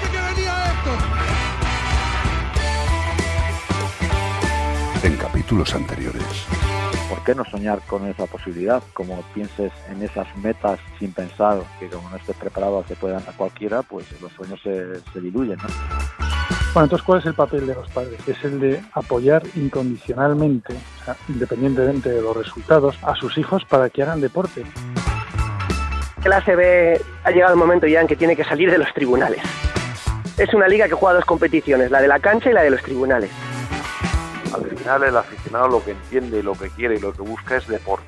Dije que venía esto. En capítulos anteriores. ¿Por qué no soñar con esa posibilidad? Como pienses en esas metas sin pensar que como no estés preparado a que puedan a cualquiera, pues los sueños se, se diluyen, ¿no? Bueno, entonces, ¿cuál es el papel de los padres? Es el de apoyar incondicionalmente, o sea, independientemente de los resultados, a sus hijos para que hagan deporte. Clase B ha llegado el momento ya en que tiene que salir de los tribunales. Es una liga que juega dos competiciones, la de la cancha y la de los tribunales. Al final el aficionado lo que entiende, lo que quiere y lo que busca es deporte.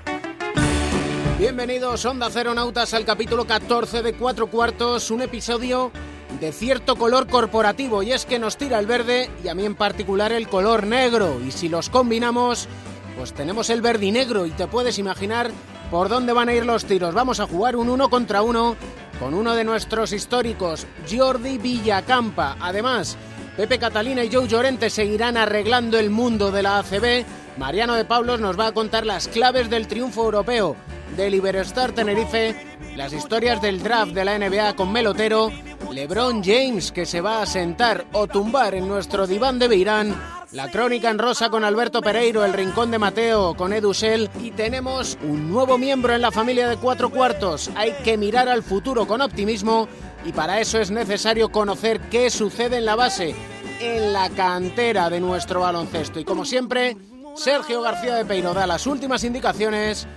Bienvenidos Onda Cero Nautas al capítulo 14 de Cuatro Cuartos, un episodio de cierto color corporativo y es que nos tira el verde y a mí en particular el color negro y si los combinamos pues tenemos el verde y negro y te puedes imaginar por dónde van a ir los tiros. Vamos a jugar un uno contra uno con uno de nuestros históricos, Jordi Villacampa. Además, Pepe Catalina y Joe Llorente seguirán arreglando el mundo de la ACB. Mariano de Pablos nos va a contar las claves del triunfo europeo del Iberostar Tenerife, las historias del draft de la NBA con Melotero, LeBron James que se va a sentar o tumbar en nuestro diván de Beirán, la crónica en rosa con Alberto Pereiro, el rincón de Mateo con Edu Sel y tenemos un nuevo miembro en la familia de cuatro cuartos. Hay que mirar al futuro con optimismo y para eso es necesario conocer qué sucede en la base, en la cantera de nuestro baloncesto. Y como siempre, Sergio García de Peiro da las últimas indicaciones.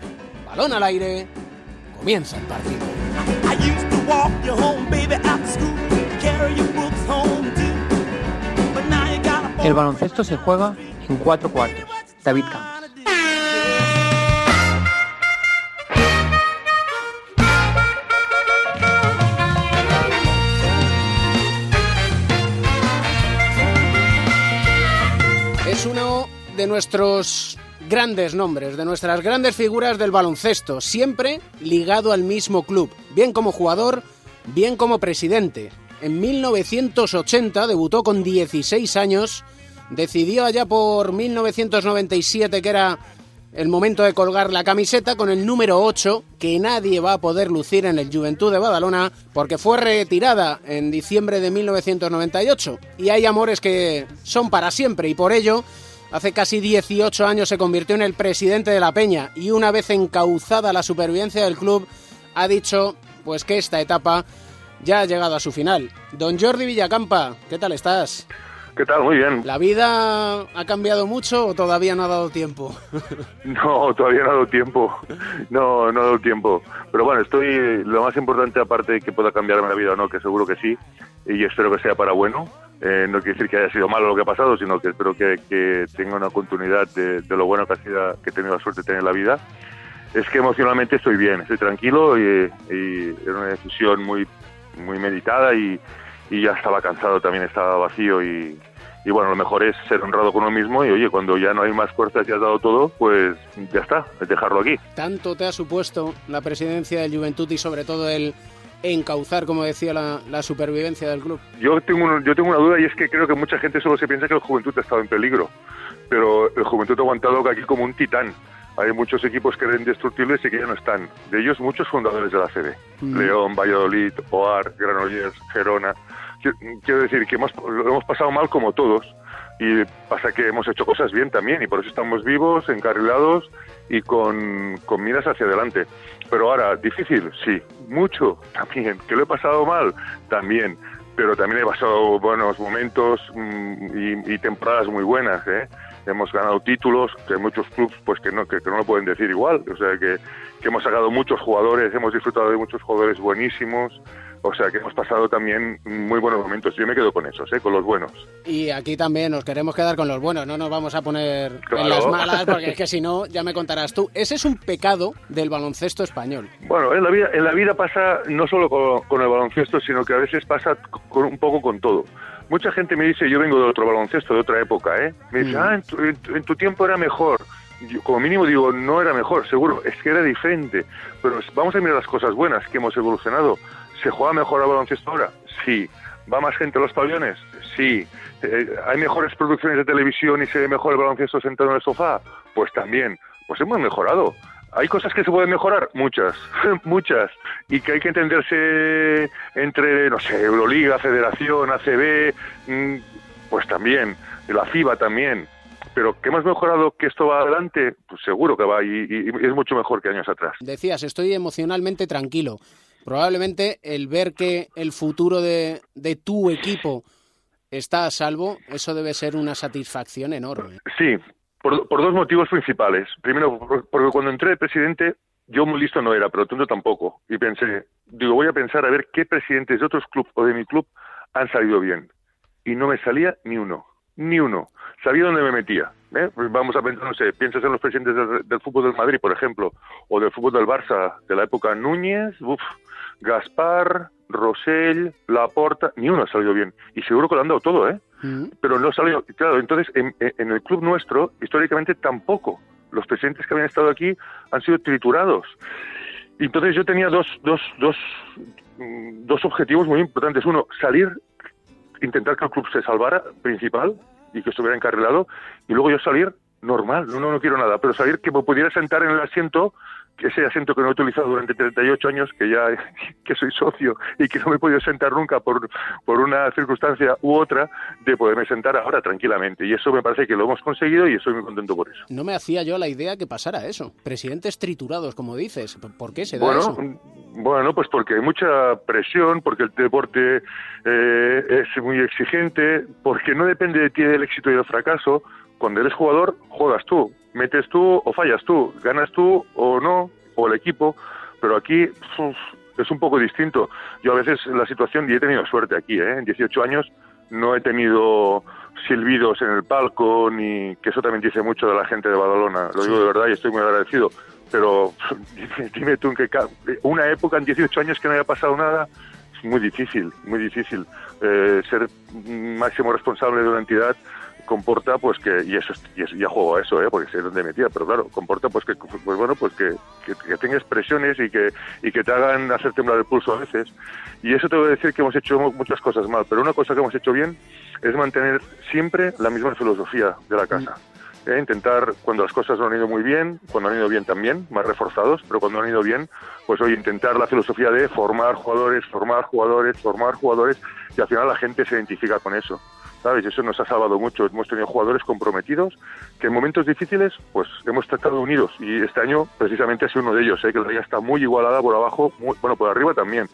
Balón al aire. Comienza el partido. El baloncesto se juega en cuatro cuartos. David Camps. Es uno de nuestros grandes nombres, de nuestras grandes figuras del baloncesto, siempre ligado al mismo club, bien como jugador, bien como presidente. En 1980 debutó con 16 años, decidió allá por 1997 que era el momento de colgar la camiseta con el número 8, que nadie va a poder lucir en el Juventud de Badalona, porque fue retirada en diciembre de 1998. Y hay amores que son para siempre, y por ello, hace casi 18 años se convirtió en el presidente de la Peña, y una vez encauzada la supervivencia del club, ha dicho pues que esta etapa ya ha llegado a su final. Don Jordi Villacampa, ¿qué tal estás? ¿Qué tal? Muy bien. ¿La vida ha cambiado mucho o todavía no ha dado tiempo? No, todavía no ha dado tiempo. No, no ha dado tiempo. Pero bueno, estoy. Lo más importante, aparte de que pueda cambiarme la vida o no, que seguro que sí, y espero que sea para bueno. Eh, no quiere decir que haya sido malo lo que ha pasado, sino que espero que, que tenga una continuidad de, de, lo bueno que, ha sido, que he tenido la suerte de tener en la vida. Es que emocionalmente estoy bien, estoy tranquilo y, y es una decisión muy, muy meditada y, y ya estaba cansado, también estaba vacío y, y, bueno, lo mejor es ser honrado con uno mismo y oye, cuando ya no hay más fuerzas y has dado todo, pues ya está, es dejarlo aquí. ¿Tanto te ha supuesto la presidencia del Juventud y sobre todo el encauzar, como decía, la, la supervivencia del club? Yo tengo, un, yo tengo una duda y es que creo que mucha gente solo se piensa que el Juventud ha estado en peligro, pero el Juventud ha aguantado aquí como un titán. Hay muchos equipos que eran indestructibles y que ya no están. De ellos, muchos fundadores de la sede. Mm. León, Valladolid, Oar, Granollers, Gerona. Quiero decir que hemos, lo hemos pasado mal como todos. Y pasa que hemos hecho cosas bien también y por eso estamos vivos, encarrilados y con, con miras hacia adelante. Pero ahora, difícil, sí, mucho también. ¿Que lo he pasado mal? También. Pero también he pasado buenos momentos mmm, y, y, temporadas muy buenas, ¿eh? hemos ganado títulos que muchos clubes pues que no que, que, no lo pueden decir igual o sea que, que, hemos sacado muchos jugadores hemos disfrutado de muchos jugadores buenísimos O sea que hemos pasado también muy buenos momentos. Yo me quedo con esos, ¿eh? con los buenos. Y aquí también nos queremos quedar con los buenos, no nos vamos a poner Claro. en las malas, porque es que si no, ya me contarás tú. Ese es un pecado del baloncesto español. Bueno, en la vida, en la vida pasa no solo con, con el baloncesto, sino que a veces pasa con, un poco con todo. Mucha gente me dice, yo vengo de otro baloncesto, de otra época, ¿eh? Me dice, Mm. ah, en tu, en tu- en tu tiempo era mejor. Yo, como mínimo digo, no era mejor, seguro, es que era diferente. Pero vamos a mirar las cosas buenas, que hemos evolucionado. ¿Se juega mejor al baloncesto ahora? Sí. ¿Va más gente a los pabellones? Sí. Eh, ¿Hay mejores producciones de televisión y se ve mejor el baloncesto sentado en el sofá? Pues también. Pues hemos mejorado. ¿Hay cosas que se pueden mejorar? Muchas, muchas. Y que hay que entenderse entre, no sé, Euroliga, Federación, ACB, mm, pues también, la FIBA también. Pero que hemos mejorado que esto va adelante, pues seguro que va y, es mucho mejor que años atrás. Decías, estoy emocionalmente tranquilo. Probablemente el ver que el futuro de, de tu equipo está a salvo, eso debe ser una satisfacción enorme. Sí, por, por dos motivos principales. Primero, por- porque cuando entré de presidente, yo muy listo no era, pero tonto tampoco. Y pensé, digo, voy a pensar a ver qué presidentes de otros clubes o de mi club han salido bien. Y no me salía ni uno, ni uno. Sabía dónde me metía. ¿eh? Pues vamos a pensar, no sé, piensas en los presidentes del, del fútbol del Madrid, por ejemplo, o del fútbol del Barça, de la época Núñez, uf, Gaspar, Rosell, Laporta, ni uno ha salido bien. Y seguro que lo han dado todo, ¿eh? pero no salió. Claro, entonces en, en el club nuestro, históricamente tampoco. Los presidentes que habían estado aquí han sido triturados. Entonces yo tenía dos, dos, dos, mm, dos objetivos muy importantes. Uno, salir, intentar que el club se salvara, principal, y que estuviera encarrilado. Y luego yo salir normal, no, no, no quiero nada, pero salir que me pudiera sentar en el asiento, ese asiento que no he utilizado durante 38 años, que ya que soy socio y que no me he podido sentar nunca por, por una circunstancia u otra, de poderme sentar ahora tranquilamente. Y eso me parece que lo hemos conseguido y estoy muy contento por eso. No me hacía yo la idea que pasara eso. Presidentes triturados, como dices. ¿Por qué se da Bueno, eso? bueno, pues porque hay mucha presión, porque el deporte eh, es muy exigente, porque no depende de ti el éxito y el fracaso. Cuando eres jugador, juegas tú, metes tú o fallas tú, ganas tú o no, o el equipo, pero aquí uf, es un poco distinto. Yo a veces la situación, y he tenido suerte aquí, ¿eh? en 18 años no he tenido silbidos en el palco, ni que eso también dice mucho de la gente de Badalona, lo digo de verdad y estoy muy agradecido, pero dime, tú en qué una época en 18 años que no haya pasado nada, es muy difícil, muy difícil. Eh, ser máximo responsable de una entidad comporta pues que y eso es- y eso- ya juego a eso eh porque sé dónde metía pero claro comporta pues que pues bueno pues que, que, que tengas presiones y que y que te hagan hacer temblar el pulso a veces. Y eso te voy a decir que hemos hecho mu- muchas cosas mal pero una cosa que hemos hecho bien es mantener siempre la misma filosofía de la casa ¿eh? intentar cuando las cosas no han ido muy bien cuando han ido bien también más reforzados pero cuando han ido bien pues hoy intentar la filosofía de formar jugadores formar jugadores formar jugadores y al final la gente se identifica con eso ¿sabes? Eso nos ha salvado mucho. Hemos tenido jugadores comprometidos que en momentos difíciles, pues hemos tratado unidos. Y este año, precisamente, ha sido uno de ellos, ¿eh? que la liga está muy igualada por abajo, muy- bueno, por arriba también,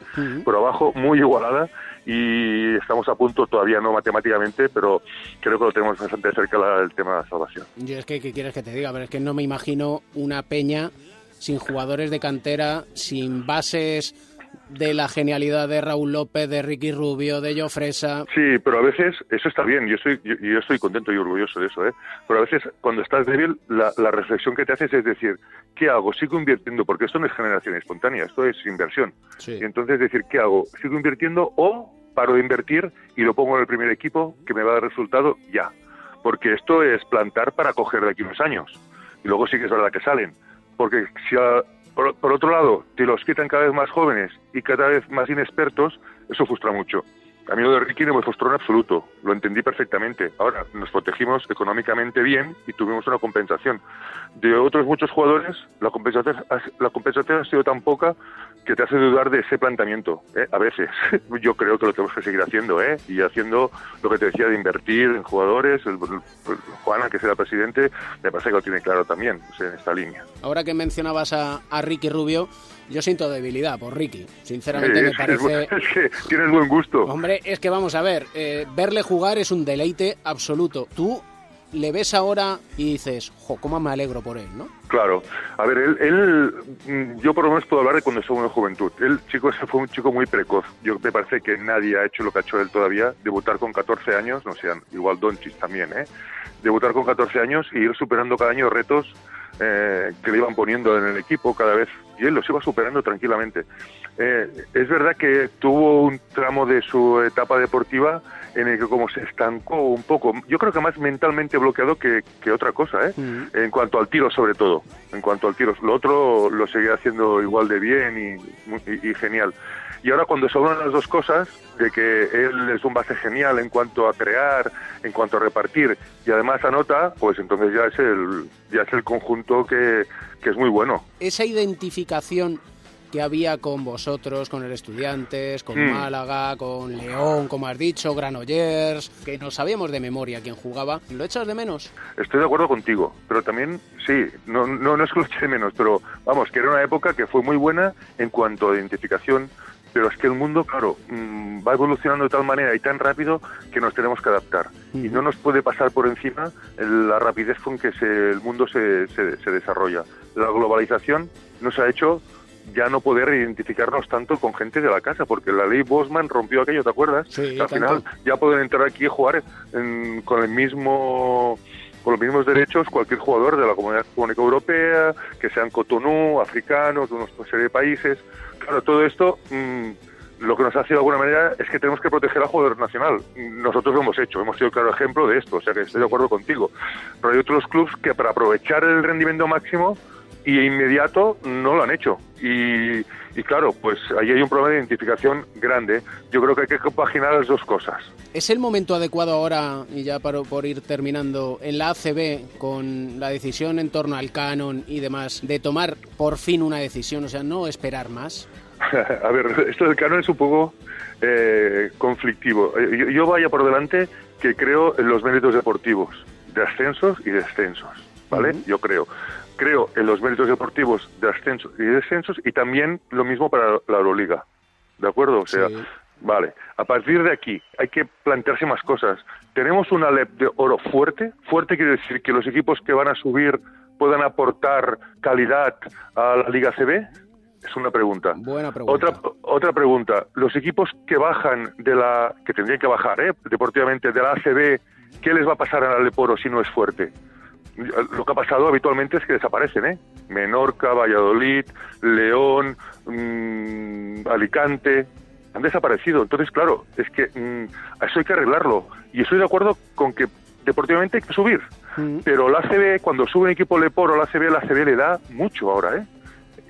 por abajo muy igualada. Y estamos a punto, todavía no matemáticamente, pero creo que lo tenemos bastante cerca la- el tema de la salvación. Yo es que, ¿qué quieres que te diga? Pero es que no me imagino una peña sin jugadores de cantera, sin bases de la genialidad de Raúl López, de Ricky Rubio, de Jofresa. Sí, pero a veces eso está bien, yo estoy, yo, yo estoy contento y orgulloso de eso, ¿eh? pero a veces cuando estás débil, la, la reflexión que te haces es decir, ¿qué hago? ¿Sigo invirtiendo? Porque esto no es generación espontánea, esto es inversión. Y entonces decir, ¿qué hago? ¿Sigo invirtiendo o paro de invertir y lo pongo en el primer equipo que me va a dar resultado ya? Porque esto es plantar para coger de aquí unos años. Y luego sí que es verdad que salen. Porque si a- por, por otro lado te los quitan cada vez más jóvenes y cada vez más inexpertos, eso frustra mucho. A mí lo de Ricky no me frustró en absoluto, lo entendí perfectamente. Ahora, nos protegimos económicamente bien y tuvimos una compensación. De otros muchos jugadores, la compensación, la compensación ha sido tan poca que te hace dudar de ese planteamiento, ¿eh? a veces. Yo creo que lo tenemos que seguir haciendo, ¿eh? y haciendo lo que te decía de invertir en jugadores. El, el- Juana, que será presidente, me parece que lo tiene claro también, en esta línea. Ahora que mencionabas a, a Ricky Rubio, yo siento debilidad por Ricky. Sinceramente Sí, me es- parece... Es, que tienes buen gusto. Hombre, es que vamos a ver, eh, verle jugar es un deleite absoluto. Tú le ves ahora y dices, jo, cómo me alegro por él, ¿no? Claro. A ver, él, él, mm, yo por lo menos puedo hablar de cuando estuvo en juventud. Él, chico, fue un chico muy precoz. Yo me parece que nadie ha hecho lo que ha hecho él todavía, debutar con 14 años, no sé, igual Donchis también, ¿eh? Debutar con 14 años y ir superando cada año retos eh, que le iban poniendo en el equipo cada vez y él los iba superando tranquilamente. Eh, es verdad que tuvo un tramo de su etapa deportiva en el que como se estancó un poco, yo creo que más mentalmente bloqueado que, que otra cosa, ¿eh? en cuanto al tiro sobre todo, en cuanto al tiro. Lo otro lo seguía haciendo igual de bien y, y, genial. Y ahora cuando se unen las dos cosas, de que él es un base genial en cuanto a crear, en cuanto a repartir y además anota, pues entonces ya es el, ya es el conjunto que, que es muy bueno. Esa identificación que había con vosotros, con el Estudiantes, con Mm. Málaga, con León, como has dicho, Granollers, que no sabíamos de memoria quién jugaba. ¿Lo echas de menos? Estoy de acuerdo contigo, pero también, sí, no, no, no es que lo eche de menos, pero vamos, que era una época que fue muy buena en cuanto a identificación, pero es que el mundo, claro, mm, va evolucionando de tal manera y tan rápido que nos tenemos que adaptar. Y no nos puede pasar por encima la rapidez con que se- el mundo se, se, se desarrolla. La globalización nos ha hecho ya no poder identificarnos tanto con gente de la casa, porque la ley Bosman rompió aquello, ¿te acuerdas? Sí, Al tanto. final ya pueden entrar aquí y jugar en- con el mismo con los mismos derechos cualquier jugador de la Comunidad Económica Europea, que sean Cotonú, africanos, de una serie de países. Claro, todo esto mm, lo que nos hace de alguna manera es que tenemos que proteger al jugador nacional. Nosotros lo hemos hecho, hemos sido el claro ejemplo de esto, o sea que estoy de acuerdo contigo. Pero hay otros clubes que para aprovechar el rendimiento máximo y inmediato no lo han hecho. Y, y claro, pues ahí hay un problema de identificación grande. Yo creo que hay que compaginar las dos cosas. ¿Es el momento adecuado ahora, y ya para, por ir terminando, en la ACB, con la decisión en torno al canon y demás, de tomar por fin una decisión, o sea, no esperar más? A ver, esto del canon es un poco eh, conflictivo. Eh, Yo, yo vaya por delante que creo en los méritos deportivos, de ascensos y descensos, ¿vale? Yo creo. Creo en los méritos deportivos de ascensos y descensos y también lo mismo para la Euroliga, ¿de acuerdo? O sea, vale. A partir de aquí hay que plantearse más cosas. Tenemos una LEP de oro fuerte. Fuerte quiere decir que los equipos que van a subir puedan aportar calidad a la Liga CB. Es una pregunta. Buena pregunta. Otra, otra pregunta. Los equipos que bajan de la, que tendrían que bajar, ¿eh? deportivamente, de la ACB, ¿qué les va a pasar a la Leporo si no es fuerte? Lo que ha pasado habitualmente es que desaparecen, ¿eh? Menorca, Valladolid, León, mm, Alicante, han desaparecido. Entonces, claro, es que mm, eso hay que arreglarlo. Y estoy de acuerdo con que deportivamente hay que subir. Pero la ACB, cuando sube un equipo Leporo, la ACB, la ACB le da mucho ahora, ¿eh?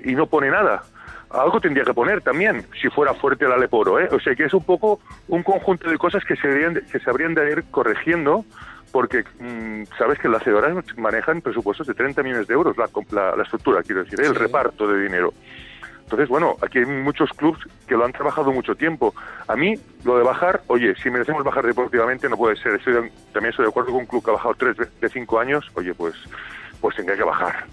y no pone nada. Algo tendría que poner también, si fuera fuerte el Aleporo, ¿eh? O sea que es un poco un conjunto de cosas que se, deberían de- que se habrían de ir corrigiendo, porque mm, sabes que las cedoras manejan presupuestos de 30 millones de euros, la, la, la estructura, quiero decir, ¿eh? el reparto de dinero. Entonces, bueno, aquí hay muchos clubes que lo han trabajado mucho tiempo. A mí, lo de bajar, oye, si merecemos bajar deportivamente, no puede ser. Estoy también estoy de acuerdo con un club que ha bajado tres de cinco años, oye, pues, pues tendría que bajar.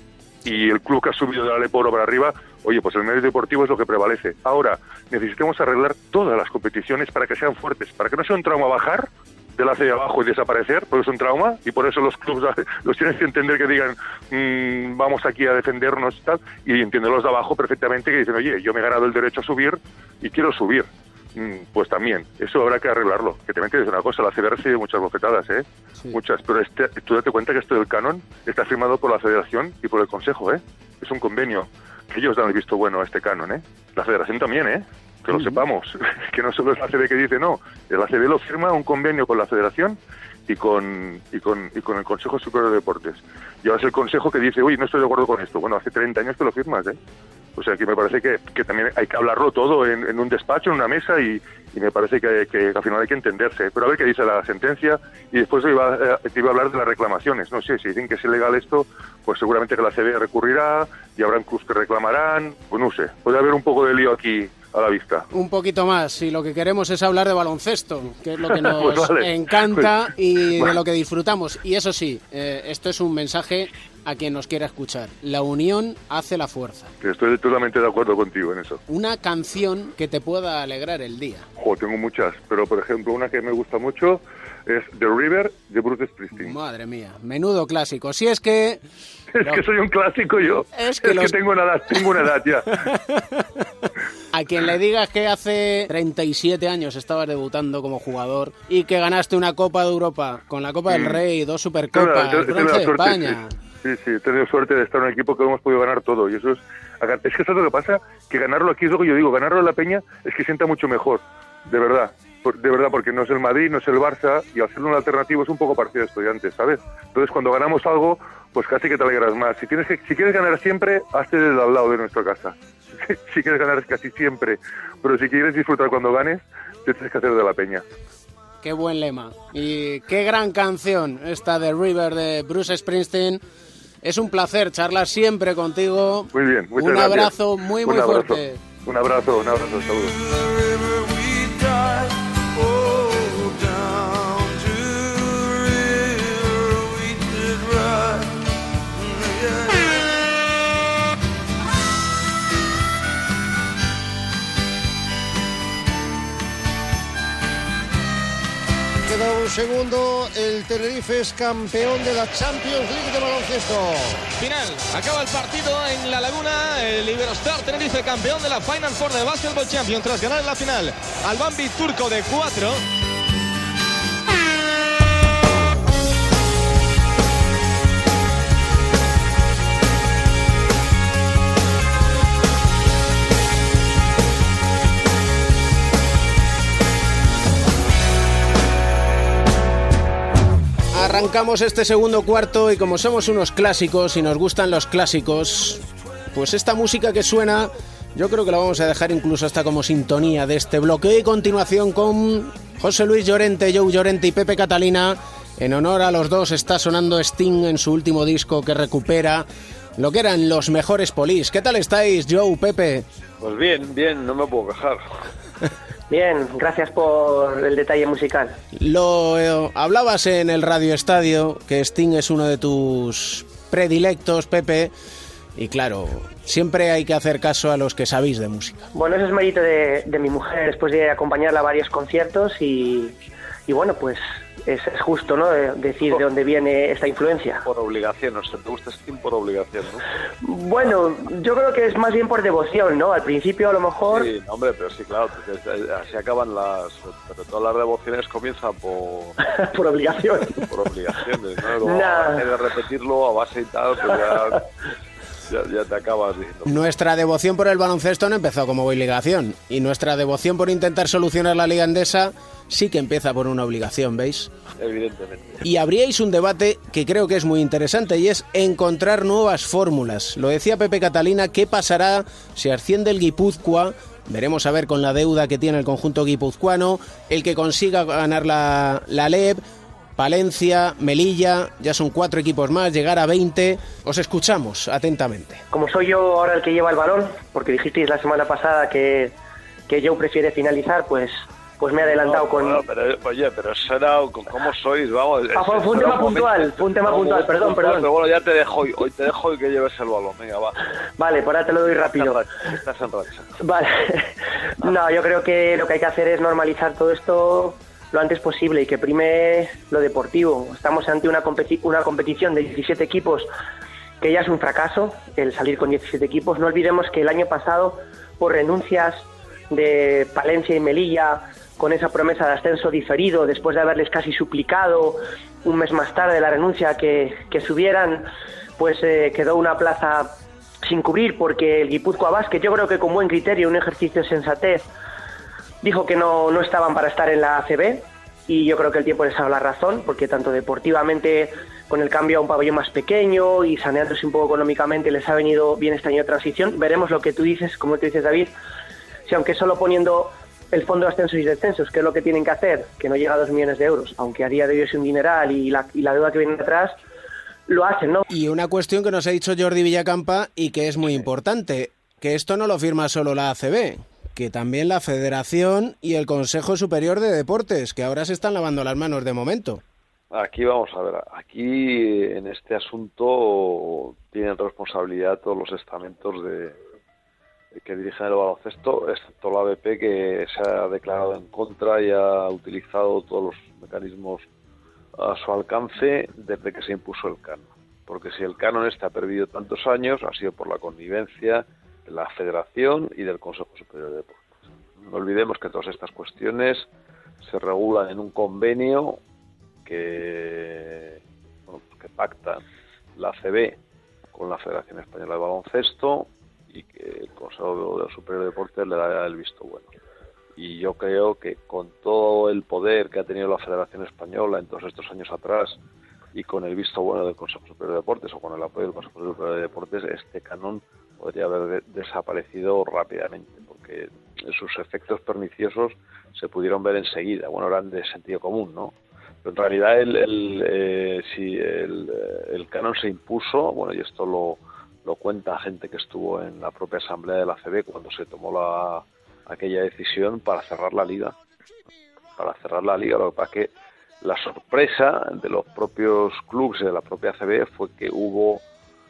Y el club que ha subido de la Leporo para arriba, oye, pues el medio deportivo es lo que prevalece. Ahora, necesitamos arreglar todas las competiciones para que sean fuertes, para que no sea un trauma bajar de la hacia abajo y desaparecer, porque es un trauma, y por eso los clubes los tienes que entender que digan, mm, vamos aquí a defendernos y tal, y entienden los de abajo perfectamente que dicen, oye, yo me he ganado el derecho a subir y quiero subir. Mm, Pues también, eso habrá que arreglarlo. Que también te digo una cosa, la CB recibe muchas bofetadas, ¿eh? Muchas, pero este, tú date cuenta que esto del canon está firmado por la Federación y por el Consejo, ¿eh? Es un convenio que ellos dan el visto bueno a este canon, ¿eh? La Federación también, ¿eh? Que lo sepamos, que no solo es la CB que dice no, el ACB lo firma un convenio con la Federación y con, y con, y con el Consejo Superior de Deportes. Y ahora es el Consejo que dice, uy, no estoy de acuerdo con esto. Bueno, hace 30 años que lo firmas, ¿eh? O sea, que me parece que, que también hay que hablarlo todo en, en un despacho, en una mesa, y, y me parece que, que al final hay que entenderse. Pero a ver qué dice la sentencia, y después iba, eh, te iba a hablar de las reclamaciones. No sé, si dicen que es ilegal esto, pues seguramente que la CB recurrirá, y habrán clubs que reclamarán, pues no sé. Puede haber un poco de lío aquí a la vista. Un poquito más, si lo que queremos es hablar de baloncesto, que es lo que nos Pues vale. encanta Pues- y de lo que disfrutamos. Y eso sí, eh, esto es un mensaje a quien nos quiera escuchar. La unión hace la fuerza. Que estoy totalmente de acuerdo contigo en eso. Una canción que te pueda alegrar el día. Tengo muchas, pero por ejemplo una que me gusta mucho es The River de Bruce Springsteen. Madre mía, menudo clásico. Si es que Es que soy un clásico yo. Es que los- tengo una edad, tengo una edad ya. a quien le digas que hace 37 años estabas debutando como jugador y que ganaste una Copa de Europa con la Copa del Mm. Rey, dos Supercopas, bronce de suerte, España. Sí, sí, he tenido suerte de estar en un equipo que hemos podido ganar todo. Y eso es. Es que ¿sabes lo que pasa? Que ganarlo aquí es lo que yo digo. Ganarlo en la Peña es que sienta mucho mejor. De verdad. De verdad, porque no es el Madrid, no es el Barça. Y al ser un alternativo es un poco partido de estudiantes, ¿sabes? Entonces, cuando ganamos algo, pues casi que te alegras más. Si, tienes que, si quieres ganar siempre, hazte desde al lado de nuestra casa. Si quieres ganar casi siempre. Pero si quieres disfrutar cuando ganes, te tienes que hacer de la Peña. Qué buen lema. Y qué gran canción esta de River de Bruce Springsteen. Es un placer charlar siempre contigo. Muy bien, muchas Un gracias. abrazo muy, Un muy abrazo. fuerte. Un abrazo, un abrazo, saludos. Un segundo, el Tenerife es campeón de la Champions League de baloncesto. Final, acaba el partido en La Laguna, el Iberostar Tenerife campeón de la Final Four de Basketball Champion tras ganar la final al Bambi turco de 4. Arrancamos este segundo cuarto y como somos unos clásicos y nos gustan los clásicos, pues esta música que suena yo creo que la vamos a dejar incluso hasta como sintonía de este bloque y continuación con José Luis Llorente, Joe Llorente y Pepe Catalina. En honor a los dos está sonando Sting en su último disco que recupera lo que eran los mejores polis. ¿Qué tal estáis, Joe, Pepe? Pues bien, bien, no me puedo quejar. Bien, gracias por el detalle musical. Lo eh, hablabas en el Radio Estadio, que Sting es uno de tus predilectos, Pepe, y claro, siempre hay que hacer caso a los que sabéis de música. Bueno, eso es mérito de, de mi mujer después de acompañarla a varios conciertos y, y bueno, pues es, es justo, ¿no? de- decir de dónde viene esta influencia. Por obligación, o sea, te gusta Steam por obligación, ¿no? Bueno, yo creo que es más bien por devoción, ¿no? Al principio a lo mejor... Sí, hombre, pero sí, claro, es- así acaban las... Pero todas las devociones comienzan por... por obligación. Por obligaciones, ¿no? Luego, Nah. a base de repetirlo, a base y tal, pues ya, ya, ya te acabas diciendo... Nuestra devoción por el baloncesto no empezó como obligación, y nuestra devoción por intentar solucionar la Liga Endesa sí que empieza por una obligación, ¿veis? Evidentemente. Y habríais un debate que creo que es muy interesante y es encontrar nuevas fórmulas. Lo decía Pepe Catalina, ¿qué pasará si asciende el Guipúzcoa? Veremos a ver con la deuda que tiene el conjunto guipuzcoano, el que consiga ganar la, la LEB, Palencia, Melilla, ya son cuatro equipos más, llegar a 20. Os escuchamos atentamente. Como soy yo ahora el que lleva el balón, porque dijisteis la semana pasada que, que Joe prefiere finalizar, pues, pues me he adelantado No, con... bueno, pero, oye, pero eso era... ¿Cómo sois? Vamos... Ah, fue- fue un será tema puntual, fue un tema puntual, momento perdón, perdón. Pero bueno, ya te dejo hoy, hoy te dejo y que lleves el balón, venga, va. Vale, por ahora te lo doy rápido. Estás en racha. Vale. No, yo creo que lo que hay que hacer es normalizar todo esto lo antes posible y que prime lo deportivo. Estamos ante una, competi- una competición de 17 equipos que ya es un fracaso el salir con 17 equipos. No olvidemos que el año pasado, por renuncias de Palencia y Melilla, con esa promesa de ascenso diferido, después de haberles casi suplicado un mes más tarde la renuncia que, que subieran, pues eh, quedó una plaza sin cubrir porque el Guipúzcoa Basket, yo creo que con buen criterio, un ejercicio de sensatez, dijo que no, no estaban para estar en la ACB y yo creo que el tiempo les ha dado la razón porque tanto deportivamente con el cambio a un pabellón más pequeño y saneándose un poco económicamente les ha venido bien este año de transición. Veremos lo que tú dices, como tú dices David, si aunque solo poniendo el fondo de ascensos y descensos, que es lo que tienen que hacer, que no llega a dos millones de euros, aunque a día de hoy es un dineral y la, y la deuda que viene atrás, lo hacen, ¿no? Y una cuestión que nos ha dicho Jordi Villacampa y que es muy importante, que esto no lo firma solo la ACB. Que también la Federación y el Consejo Superior de Deportes, que ahora se están lavando las manos de momento. Aquí vamos a ver, aquí en este asunto tienen responsabilidad todos los estamentos de, que dirigen el baloncesto, excepto la ABP que se ha declarado en contra y ha utilizado todos los mecanismos a su alcance desde que se impuso el canon. Porque si el canon está perdido tantos años, ha sido por la connivencia la Federación y del Consejo Superior de Deportes. No olvidemos que todas estas cuestiones se regulan en un convenio que, que pacta la CB con la Federación Española de Baloncesto y que el Consejo Superior de Deportes le da el visto bueno. Y yo creo que con todo el poder que ha tenido la Federación Española en todos estos años atrás y con el visto bueno del Consejo Superior de Deportes o con el apoyo del Consejo Superior de Deportes, este canon podría haber desaparecido rápidamente, porque sus efectos perniciosos se pudieron ver enseguida. Bueno, eran de sentido común, ¿no? Pero en realidad, el, el eh, si el, el, canon se impuso, bueno, y esto lo, lo cuenta gente que estuvo en la propia asamblea de la CB cuando se tomó la, aquella decisión para cerrar la liga. Para cerrar la liga, lo que pasa que la sorpresa de los propios clubes de la propia CB fue que hubo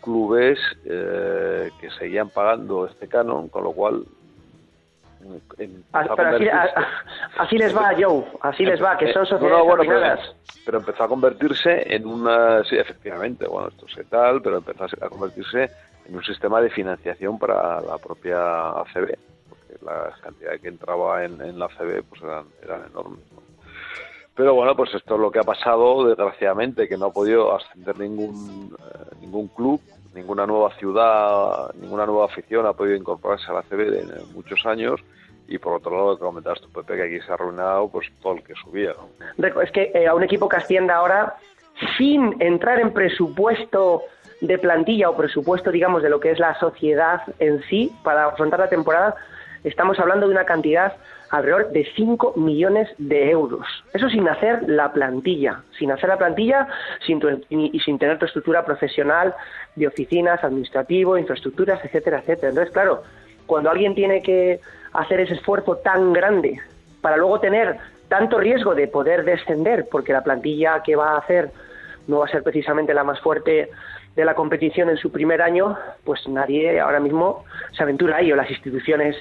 clubes eh, que seguían pagando este canon, con lo cual ah, así, les va, Joe, así les va, que son sociedades pero, empezó a convertirse en una, sí, efectivamente, bueno, esto es tal, pero empezó a convertirse en un sistema de financiación para la propia ACB, porque la cantidad que entraba en, la ACB pues eran, eran enormes. Pero bueno, pues esto es lo que ha pasado, desgraciadamente, que no ha podido ascender ningún, eh, ningún club, ninguna nueva ciudad, ninguna nueva afición ha podido incorporarse a la CB en muchos años. Y por otro lado, que comentabas tú, Pepe, que aquí se ha arruinado pues todo el que subía. Es que eh, a un equipo que ascienda ahora, sin entrar en presupuesto de plantilla o presupuesto, digamos, de lo que es la sociedad en sí, para afrontar la temporada, estamos hablando de una cantidad alrededor de 5 millones de euros. Eso sin hacer la plantilla, sin hacer la plantilla sin y, sin tener tu estructura profesional de oficinas, administrativo, infraestructuras, etcétera, etcétera. Entonces, claro, cuando alguien tiene que hacer ese esfuerzo tan grande para luego tener tanto riesgo de poder descender, porque la plantilla que va a hacer no va a ser precisamente la más fuerte de la competición en su primer año, pues nadie ahora mismo se aventura a ello. Las instituciones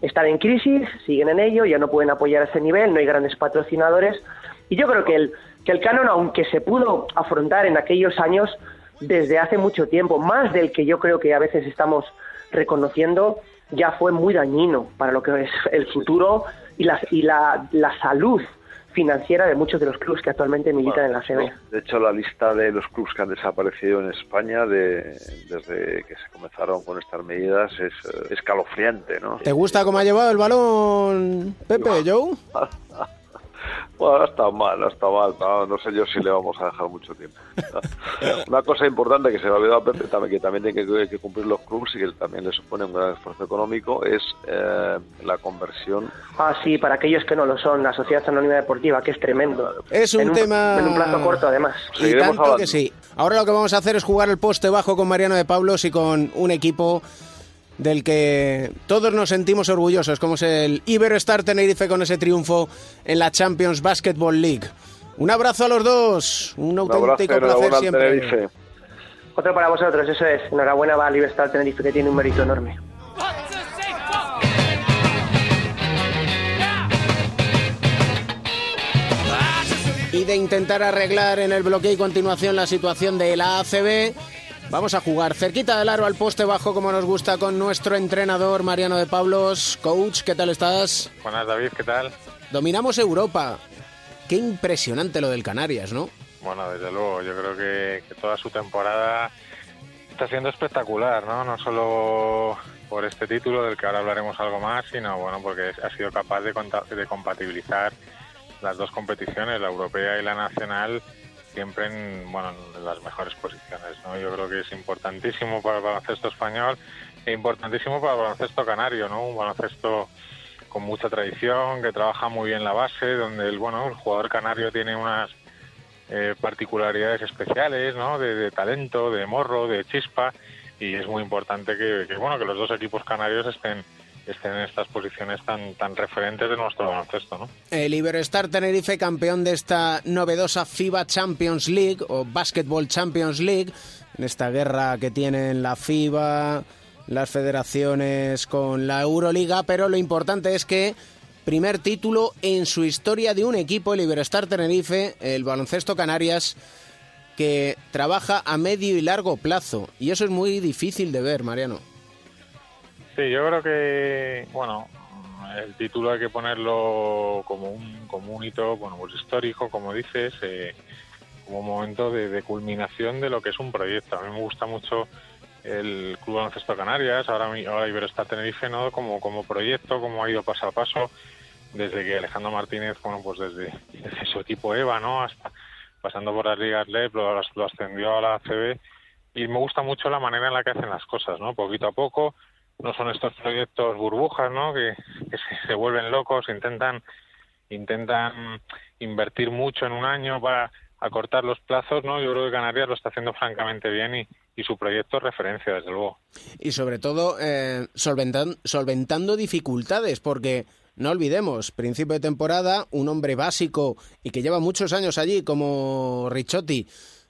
están en crisis, siguen en ello, ya no pueden apoyar a ese nivel, no hay grandes patrocinadores. Y yo creo que el, que el canon, aunque se pudo afrontar en aquellos años desde hace mucho tiempo, más del que yo creo que a veces estamos reconociendo, ya fue muy dañino para lo que es el futuro y la, y la, la salud financiera de muchos de los clubes que actualmente militan en la CB. De hecho, la lista de los clubes que han desaparecido en España de, desde que se comenzaron con estas medidas es eh, escalofriante, ¿no? ¿Te gusta cómo ha llevado el balón Pepe, Joe? Bueno, no está mal, no está mal. No, sé yo si le vamos a dejar mucho tiempo. Una cosa importante que se me ha olvidado Pepe, también, que también tiene que, cumplir los clubes y que también le supone un gran esfuerzo económico, es eh, la conversión. Ah, sí, para aquellos que no lo son, la Sociedad Anónima Deportiva, que es tremendo. Es un, tema... En un plazo corto, además. Y tanto que sí. Ahora lo que vamos a hacer es jugar el poste bajo con Mariano de Pablos y con un equipo del que todos nos sentimos orgullosos, como es el Iberostar Tenerife con ese triunfo en la Champions Basketball League. Un abrazo a los dos, un auténtico placer siempre. Otro para vosotros, eso es. Enhorabuena va a Iberostar Tenerife, que tiene un mérito enorme. Y de intentar arreglar en el bloqueo y continuación la situación de la ACB, Vamos a jugar cerquita del aro al poste bajo como nos gusta con nuestro entrenador Mariano de Pablos. Coach, ¿qué tal estás? Buenas David, ¿qué tal? Dominamos Europa. Qué impresionante lo del Canarias, ¿no? Bueno, desde luego, yo creo que, toda su temporada está siendo espectacular, ¿no? No solo por este título del que ahora hablaremos algo más, sino bueno, porque ha sido capaz de, de compatibilizar las dos competiciones, la europea y la nacional, siempre en, bueno, en las mejores posiciones. ¿no? Yo creo que es importantísimo para el baloncesto español e importantísimo para el baloncesto canario, ¿no? un baloncesto con mucha tradición, que trabaja muy bien la base, donde el, bueno, el jugador canario tiene unas eh, particularidades especiales, ¿no? De, talento, de morro, de chispa, y es muy importante que, bueno, que los dos equipos canarios estén estén en estas posiciones tan, referentes de nuestro baloncesto. El Iberostar Tenerife, campeón de esta novedosa FIBA Champions League o Basketball Champions League, en esta guerra que tienen la FIBA, las federaciones con la Euroliga, pero lo importante es que primer título en su historia de un equipo, el Iberostar Tenerife, el baloncesto Canarias, que trabaja a medio y largo plazo. Y eso es muy difícil de ver, Mariano. Sí, yo creo que, bueno, el título hay que ponerlo como un, como un hito, bueno, pues histórico, como dices, eh, como un momento de, culminación de lo que es un proyecto. A mí me gusta mucho el Club Baloncesto Canarias, ahora, ahora Iberostar Tenerife, ¿no? Como, como proyecto, como ha ido paso a paso, desde que Alejandro Martínez, bueno, pues desde, su equipo EVA, ¿no? Hasta pasando por las ligas LEP, lo, lo ascendió a la ACB, y me gusta mucho la manera en la que hacen las cosas, ¿no? Poquito a poco, no son estos proyectos burbujas, ¿no? Que, se, vuelven locos, intentan intentan invertir mucho en un año para acortar los plazos, ¿no? Yo creo que Canarias lo está haciendo francamente bien y, y su proyecto es referencia, desde luego. Y sobre todo eh, solventando dificultades, porque no olvidemos, principio de temporada, un hombre básico y que lleva muchos años allí como Richotti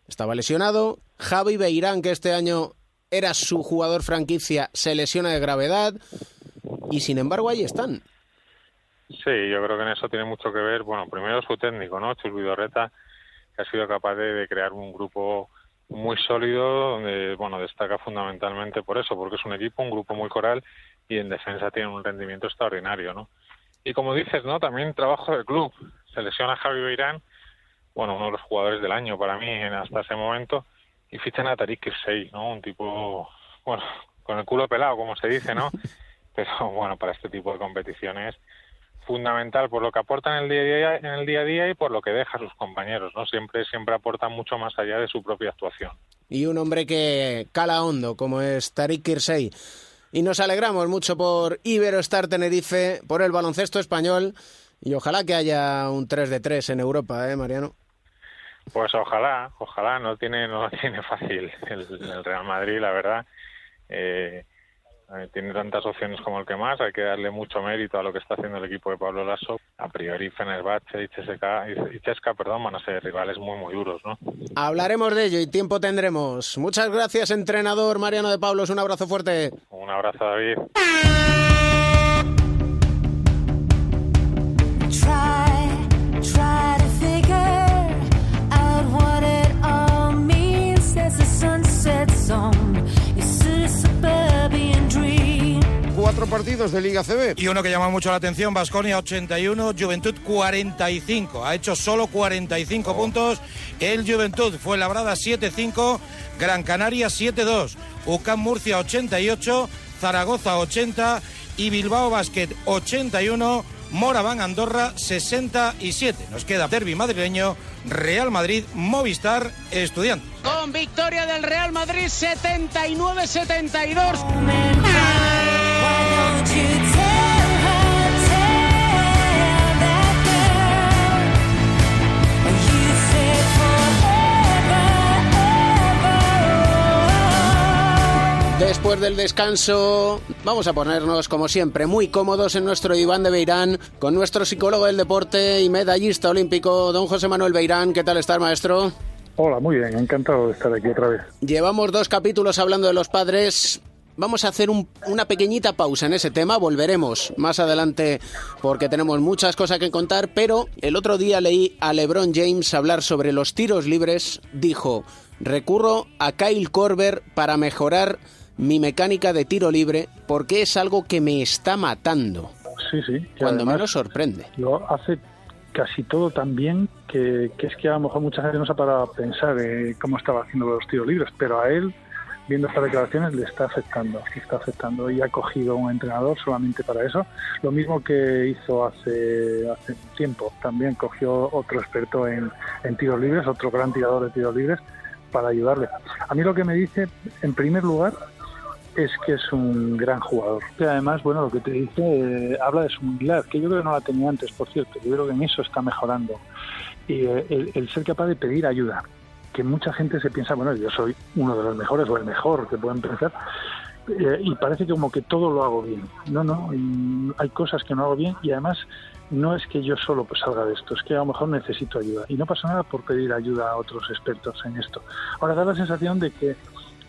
estaba lesionado, Javi Beirán, que este año era su jugador franquicia, se lesiona de gravedad y sin embargo ahí están. Sí, yo creo que en eso tiene mucho que ver, bueno, primero su técnico, ¿no? Chus Vidorreta, que ha sido capaz de, crear un grupo muy sólido, donde, bueno, destaca fundamentalmente por eso, porque es un equipo, un grupo muy coral y en defensa tiene un rendimiento extraordinario, ¿no? Y como dices, ¿no? También trabajo del club. Se lesiona Javi Beirán, bueno, uno de los jugadores del año para mí hasta ese momento, y fichan a Tariq Kirsey, ¿no? Un tipo, bueno, con el culo pelado, como se dice, ¿no? Pero bueno, para este tipo de competiciones fundamental por lo que aporta en el día a día, en el día a día y por lo que deja a sus compañeros, ¿no? Siempre siempre aporta mucho más allá de su propia actuación. Y un hombre que cala hondo como es Tariq Kirsey. Y nos alegramos mucho por Iberostar Tenerife, por el baloncesto español y ojalá que haya un 3 de 3 en Europa, ¿eh, Mariano? Pues ojalá, ojalá, no tiene, no tiene fácil el, Real Madrid, la verdad. Eh, eh, tiene tantas opciones como el que más, hay que darle mucho mérito a lo que está haciendo el equipo de Pablo Lasso. A priori Fenerbahce y Chesca, y Chesca perdón, van a ser rivales muy muy duros, ¿no? Hablaremos de ello y tiempo tendremos. Muchas gracias, entrenador Mariano de Pablos, un abrazo fuerte. Un abrazo, David. Partidos de Liga CB. Y uno que llama mucho la atención, Basconia 81, Juventud 45. Ha hecho solo 45 puntos. El Juventud fue labrada 7-5, Gran Canaria 7-2, UCAM Murcia 88, Zaragoza 80 y Bilbao Basket 81. Moraván Andorra 67. Nos queda derby madrileño, Real Madrid, Movistar, Estudiante. Con victoria del Real Madrid 79-72. Después del descanso, vamos a ponernos, como siempre, muy cómodos en nuestro Iván de Beirán, con nuestro psicólogo del deporte y medallista olímpico, don José Manuel Beirán. ¿Qué tal estar, maestro? Hola, muy bien, encantado de estar aquí otra vez. Llevamos dos capítulos hablando de los padres. Vamos a hacer una pequeñita pausa en ese tema, volveremos más adelante porque tenemos muchas cosas que contar, pero el otro día leí a LeBron James hablar sobre los tiros libres, dijo, recurro a Kyle Korver para mejorar mi mecánica de tiro libre porque es algo que me está matando. Sí, sí. Cuando menos sorprende. Lo hace casi todo tan bien que, es que a lo mejor mucha gente no se ha parado a pensar cómo estaba haciendo los tiros libres, pero a él, viendo estas declaraciones, le está afectando, le está afectando y ha cogido un entrenador solamente para eso. Lo mismo que hizo hace, hace tiempo, también cogió otro experto en, en tiros libres, otro gran tirador de tiros libres, para ayudarle. A mí lo que me dice, en primer lugar, es que es un gran jugador. Y además, bueno, lo que te dice, eh, habla de su humildad, que yo creo que no la tenía antes, por cierto. Yo creo que en eso está mejorando. Y eh, el, ser capaz de pedir ayuda, que mucha gente se piensa, bueno, yo soy uno de los mejores o el mejor que pueden pensar, eh, y parece como que todo lo hago bien. No, no, hay cosas que no hago bien y además no es que yo solo pues salga de esto, es que a lo mejor necesito ayuda. Y no pasa nada por pedir ayuda a otros expertos en esto. Ahora da la sensación de que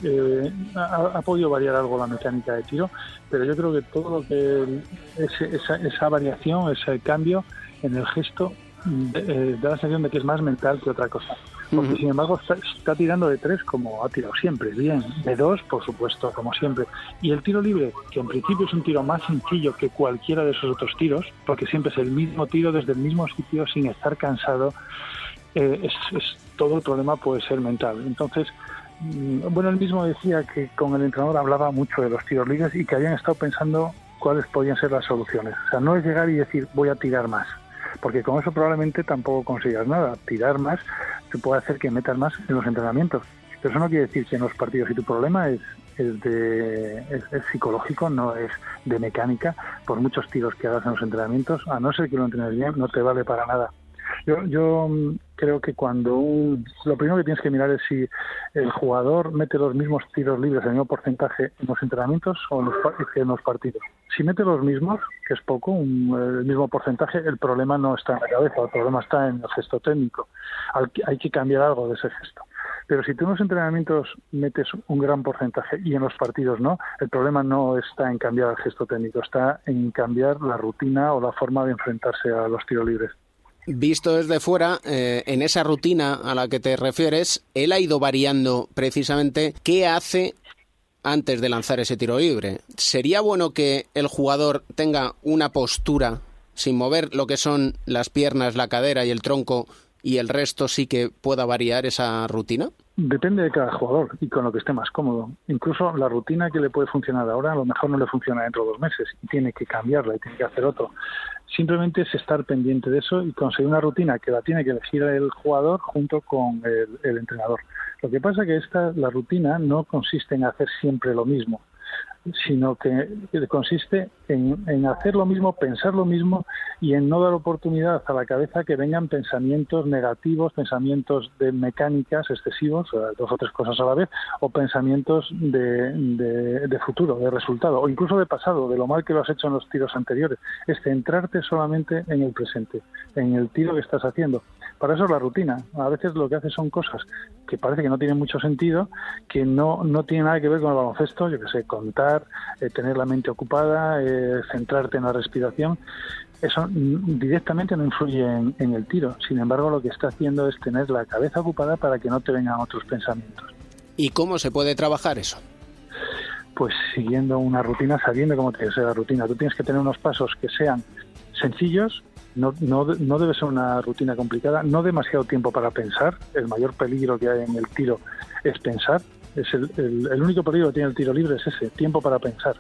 eh, ha, podido variar algo la mecánica de tiro, pero yo creo que todo lo que esa, esa variación, ese cambio en el gesto eh, da la sensación de que es más mental que otra cosa. Porque, sin embargo, está, tirando de tres como ha tirado siempre, bien. De dos, por supuesto, como siempre. Y el tiro libre, que en principio es un tiro más sencillo que cualquiera de esos otros tiros, porque siempre es el mismo tiro desde el mismo sitio sin estar cansado, eh, es, todo el problema puede ser mental. Entonces, mm, bueno, él mismo decía que con el entrenador hablaba mucho de los tiros libres y que habían estado pensando cuáles podían ser las soluciones. O sea, no es llegar y decir voy a tirar más, porque con eso probablemente tampoco consigas nada. Tirar más te puede hacer que metas más en los entrenamientos. Pero eso no quiere decir que en los partidos, si tu problema es, es, de, es, psicológico, no es de mecánica, por muchos tiros que hagas en los entrenamientos, a no ser que lo entrenes bien, no te vale para nada. Yo, yo mm, creo que cuando un, lo primero que tienes que mirar es si el jugador mete los mismos tiros libres, el mismo porcentaje en los entrenamientos o en los, partidos. Si mete los mismos, que es poco, un, el mismo porcentaje, el problema no está en la cabeza, el problema está en el gesto técnico. Hay que cambiar algo de ese gesto. Pero si tú en los entrenamientos metes un gran porcentaje y en los partidos no, el problema no está en cambiar el gesto técnico, está en cambiar la rutina o la forma de enfrentarse a los tiros libres visto desde fuera, eh, en esa rutina a la que te refieres, él ha ido variando precisamente qué hace antes de lanzar ese tiro libre. ¿Sería bueno que el jugador tenga una postura sin mover lo que son las piernas, la cadera y el tronco y el resto sí que pueda variar esa rutina? Depende de cada jugador y con lo que esté más cómodo. Incluso la rutina que le puede funcionar ahora a lo mejor no le funciona dentro de dos meses y tiene que cambiarla y tiene que hacer otro. Simplemente es estar pendiente de eso y conseguir una rutina que la tiene que elegir el jugador junto con el, entrenador. Lo que pasa es que esta, la rutina no consiste en hacer siempre lo mismo sino que, consiste en, hacer lo mismo, pensar lo mismo y en no dar oportunidad a la cabeza que vengan pensamientos negativos, pensamientos de mecánicas excesivos, dos o tres cosas a la vez, o pensamientos de, de, futuro, de resultado, o incluso de pasado, de lo mal que lo has hecho en los tiros anteriores. Es centrarte solamente en el presente, en el tiro que estás haciendo. Para eso es la rutina. A veces lo que haces son cosas que parece que no tienen mucho sentido, que no, no tienen nada que ver con el baloncesto, yo que sé, contar, eh, tener la mente ocupada, eh, centrarte en la respiración. Eso directamente no influye en, el tiro. Sin embargo, lo que está haciendo es tener la cabeza ocupada para que no te vengan otros pensamientos. ¿Y cómo se puede trabajar eso? Pues siguiendo una rutina, sabiendo cómo tiene que ser la rutina. Tú tienes que tener unos pasos que sean sencillos, no, no, no, debe ser una rutina complicada, no demasiado tiempo para pensar. El mayor peligro que hay en el tiro es pensar. Es el, el, único peligro que tiene el tiro libre es ese, tiempo para pensar.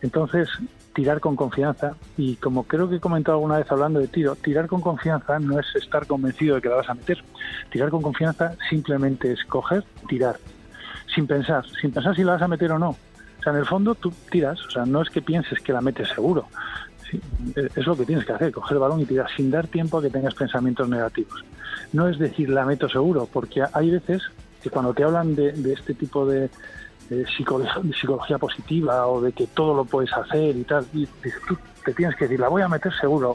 Entonces, tirar con confianza, y como creo que he comentado alguna vez hablando de tiro, tirar con confianza no es estar convencido de que la vas a meter. Tirar con confianza simplemente es coger, tirar, sin pensar, sin pensar si la vas a meter o no. O sea, en el fondo tú tiras, o sea, no es que pienses que la metes seguro, es lo que tienes que hacer, coger el balón y tirar sin dar tiempo a que tengas pensamientos negativos. No es decir la meto seguro, porque hay veces que cuando te hablan de, este tipo de, psicología, positiva o de que todo lo puedes hacer y tal, y tú te tienes que decir, la voy a meter seguro.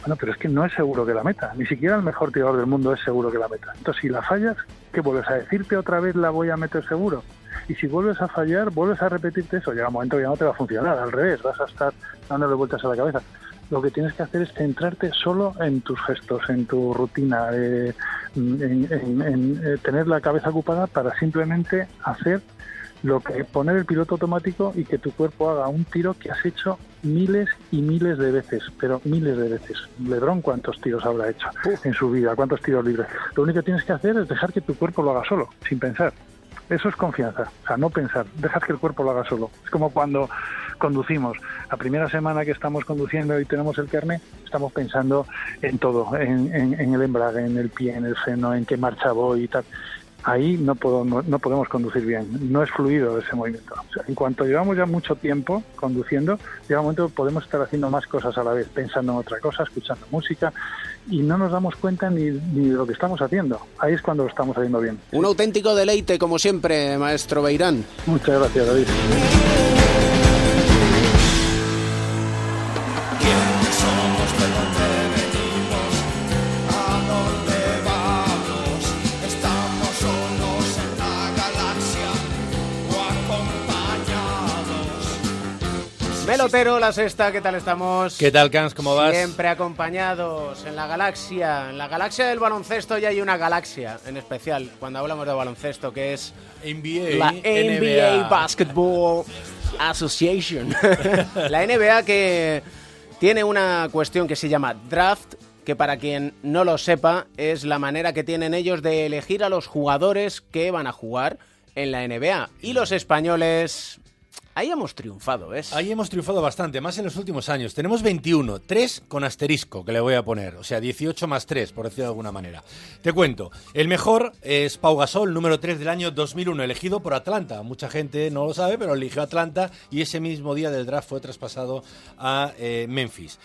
Bueno, pero es que no es seguro que la meta. Ni siquiera el mejor tirador del mundo es seguro que la meta. Entonces, si la fallas, ¿qué vuelves a decirte otra vez la voy a meter seguro? Y si vuelves a fallar, vuelves a repetirte eso, llega un momento que ya no te va a funcionar, al revés, vas a estar dándole vueltas a la cabeza. Lo que tienes que hacer es centrarte solo en tus gestos, en tu rutina, eh, en, eh, tener la cabeza ocupada para simplemente hacer lo que poner el piloto automático y que tu cuerpo haga un tiro que has hecho miles y miles de veces, pero miles de veces. Lebron, ¿cuántos tiros habrá hecho en su vida? ¿Cuántos tiros libres? Lo único que tienes que hacer es dejar que tu cuerpo lo haga solo, sin pensar. Eso es confianza, o sea, no pensar, dejas que el cuerpo lo haga solo. Es como cuando conducimos. La primera semana que estamos conduciendo y tenemos el carnet, estamos pensando en todo, en, en el embrague, en el pie, en el freno, en qué marcha voy y tal ahí no, podemos, no podemos conducir bien, no es fluido ese movimiento. en cuanto llevamos ya mucho tiempo conduciendo, llega un momento que podemos estar haciendo más cosas a la vez, pensando en otra cosa, escuchando música, y no nos damos cuenta ni, ni de lo que estamos haciendo. Ahí es cuando lo estamos haciendo bien. Un auténtico deleite, como siempre, maestro Beirán. Muchas gracias, David. Pelotero, la sexta, ¿qué tal estamos? ¿Qué tal, Cans? ¿Cómo vas? Siempre acompañados en la galaxia. En la galaxia del baloncesto ya hay una galaxia en especial cuando hablamos de baloncesto, que es NBA, la NBA, Basketball Association. la NBA que tiene una cuestión que se llama draft, que para quien no lo sepa es la manera que tienen ellos de elegir a los jugadores que van a jugar en la NBA. Y los españoles... Ahí hemos triunfado, ¿ves? Ahí hemos triunfado bastante, más en los últimos años. Tenemos 21, 3 con asterisco, que le voy a poner. O sea, 18 más 3, por decirlo de alguna manera. Te cuento. El mejor es Pau Gasol, número 3 del año 2001, elegido por Atlanta. Mucha gente no lo sabe, pero eligió Atlanta y ese mismo día del draft fue traspasado a eh, Memphis.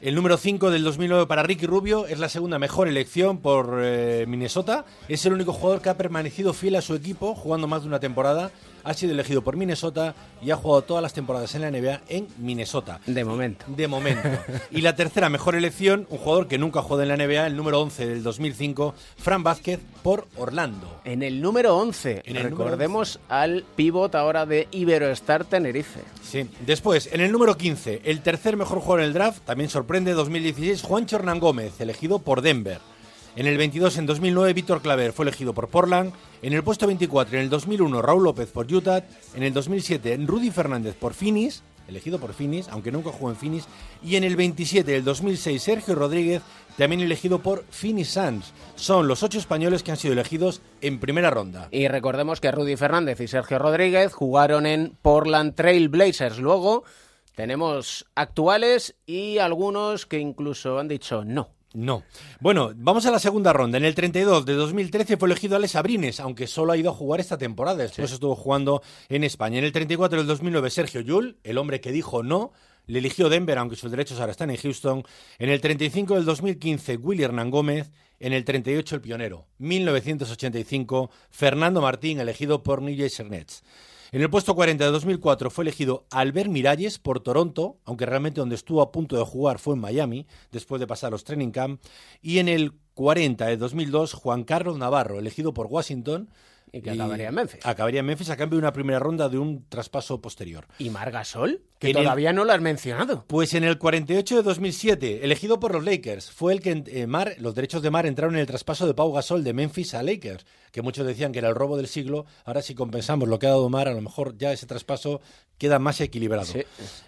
El número 5 del 2009 para Ricky Rubio es la segunda mejor elección por eh, Minnesota. Es el único jugador que ha permanecido fiel a su equipo jugando más de una temporada. Ha sido elegido por Minnesota y ha jugado todas las temporadas en la NBA en Minnesota. De momento. De momento. y la tercera mejor elección, un jugador que nunca ha jugado en la NBA, el número 11 del 2005, Fran Vázquez por Orlando. En el número 11, En el recordemos al pivot ahora de Iberoestar Tenerife. Sí. Después, en el número 15, el tercer mejor jugador en el draft, también sorprende 2016, Juancho Hernán Gómez, elegido por Denver. En el 22, en 2009, Víctor Claver fue elegido por Portland. En el puesto 24, en el 2001, Raúl López por Utah. En el 2007, Rudy Fernández por Phoenix, elegido por Phoenix, aunque nunca jugó en Phoenix. Y en el 27 del 2006, Sergio Rodríguez, también elegido por Phoenix Suns. Son los ocho españoles que han sido elegidos en primera ronda. Y recordemos que Rudy Fernández y Sergio Rodríguez jugaron en Portland Trail Blazers. Luego tenemos actuales y algunos que incluso han dicho no. No. Bueno, vamos a la segunda ronda. En el 32 de 2013 fue elegido Alex Abrines, aunque solo ha ido a jugar esta temporada. Después estuvo jugando en España. En el 34 del 2009 Sergio Yul, el hombre que dijo no, le eligió Denver, aunque sus derechos ahora están en Houston. En el 35 del 2015 Willy Hernán Gómez. En el 38 el pionero. 1985 Fernando Martín, elegido por New Jersey Nets. En el puesto 40 de 2004 fue elegido Albert Miralles por Toronto, aunque realmente donde estuvo a punto de jugar fue en Miami, después de pasar los training camp. Y en el 40 de 2002, Juan Carlos Navarro, elegido por Washington. Y que acabaría en Memphis. Acabaría en Memphis a cambio de una primera ronda de un traspaso posterior. ¿Y Margasol? Que En el- todavía no lo has mencionado. Pues en el 48 de 2007, elegido por los Lakers, fue el que eh, Mar, los derechos de Mar entraron en el traspaso de Pau Gasol de Memphis a Lakers, que muchos decían que era el robo del siglo. Ahora si compensamos lo que ha dado Mar, a lo mejor ya ese traspaso queda más equilibrado. Sí.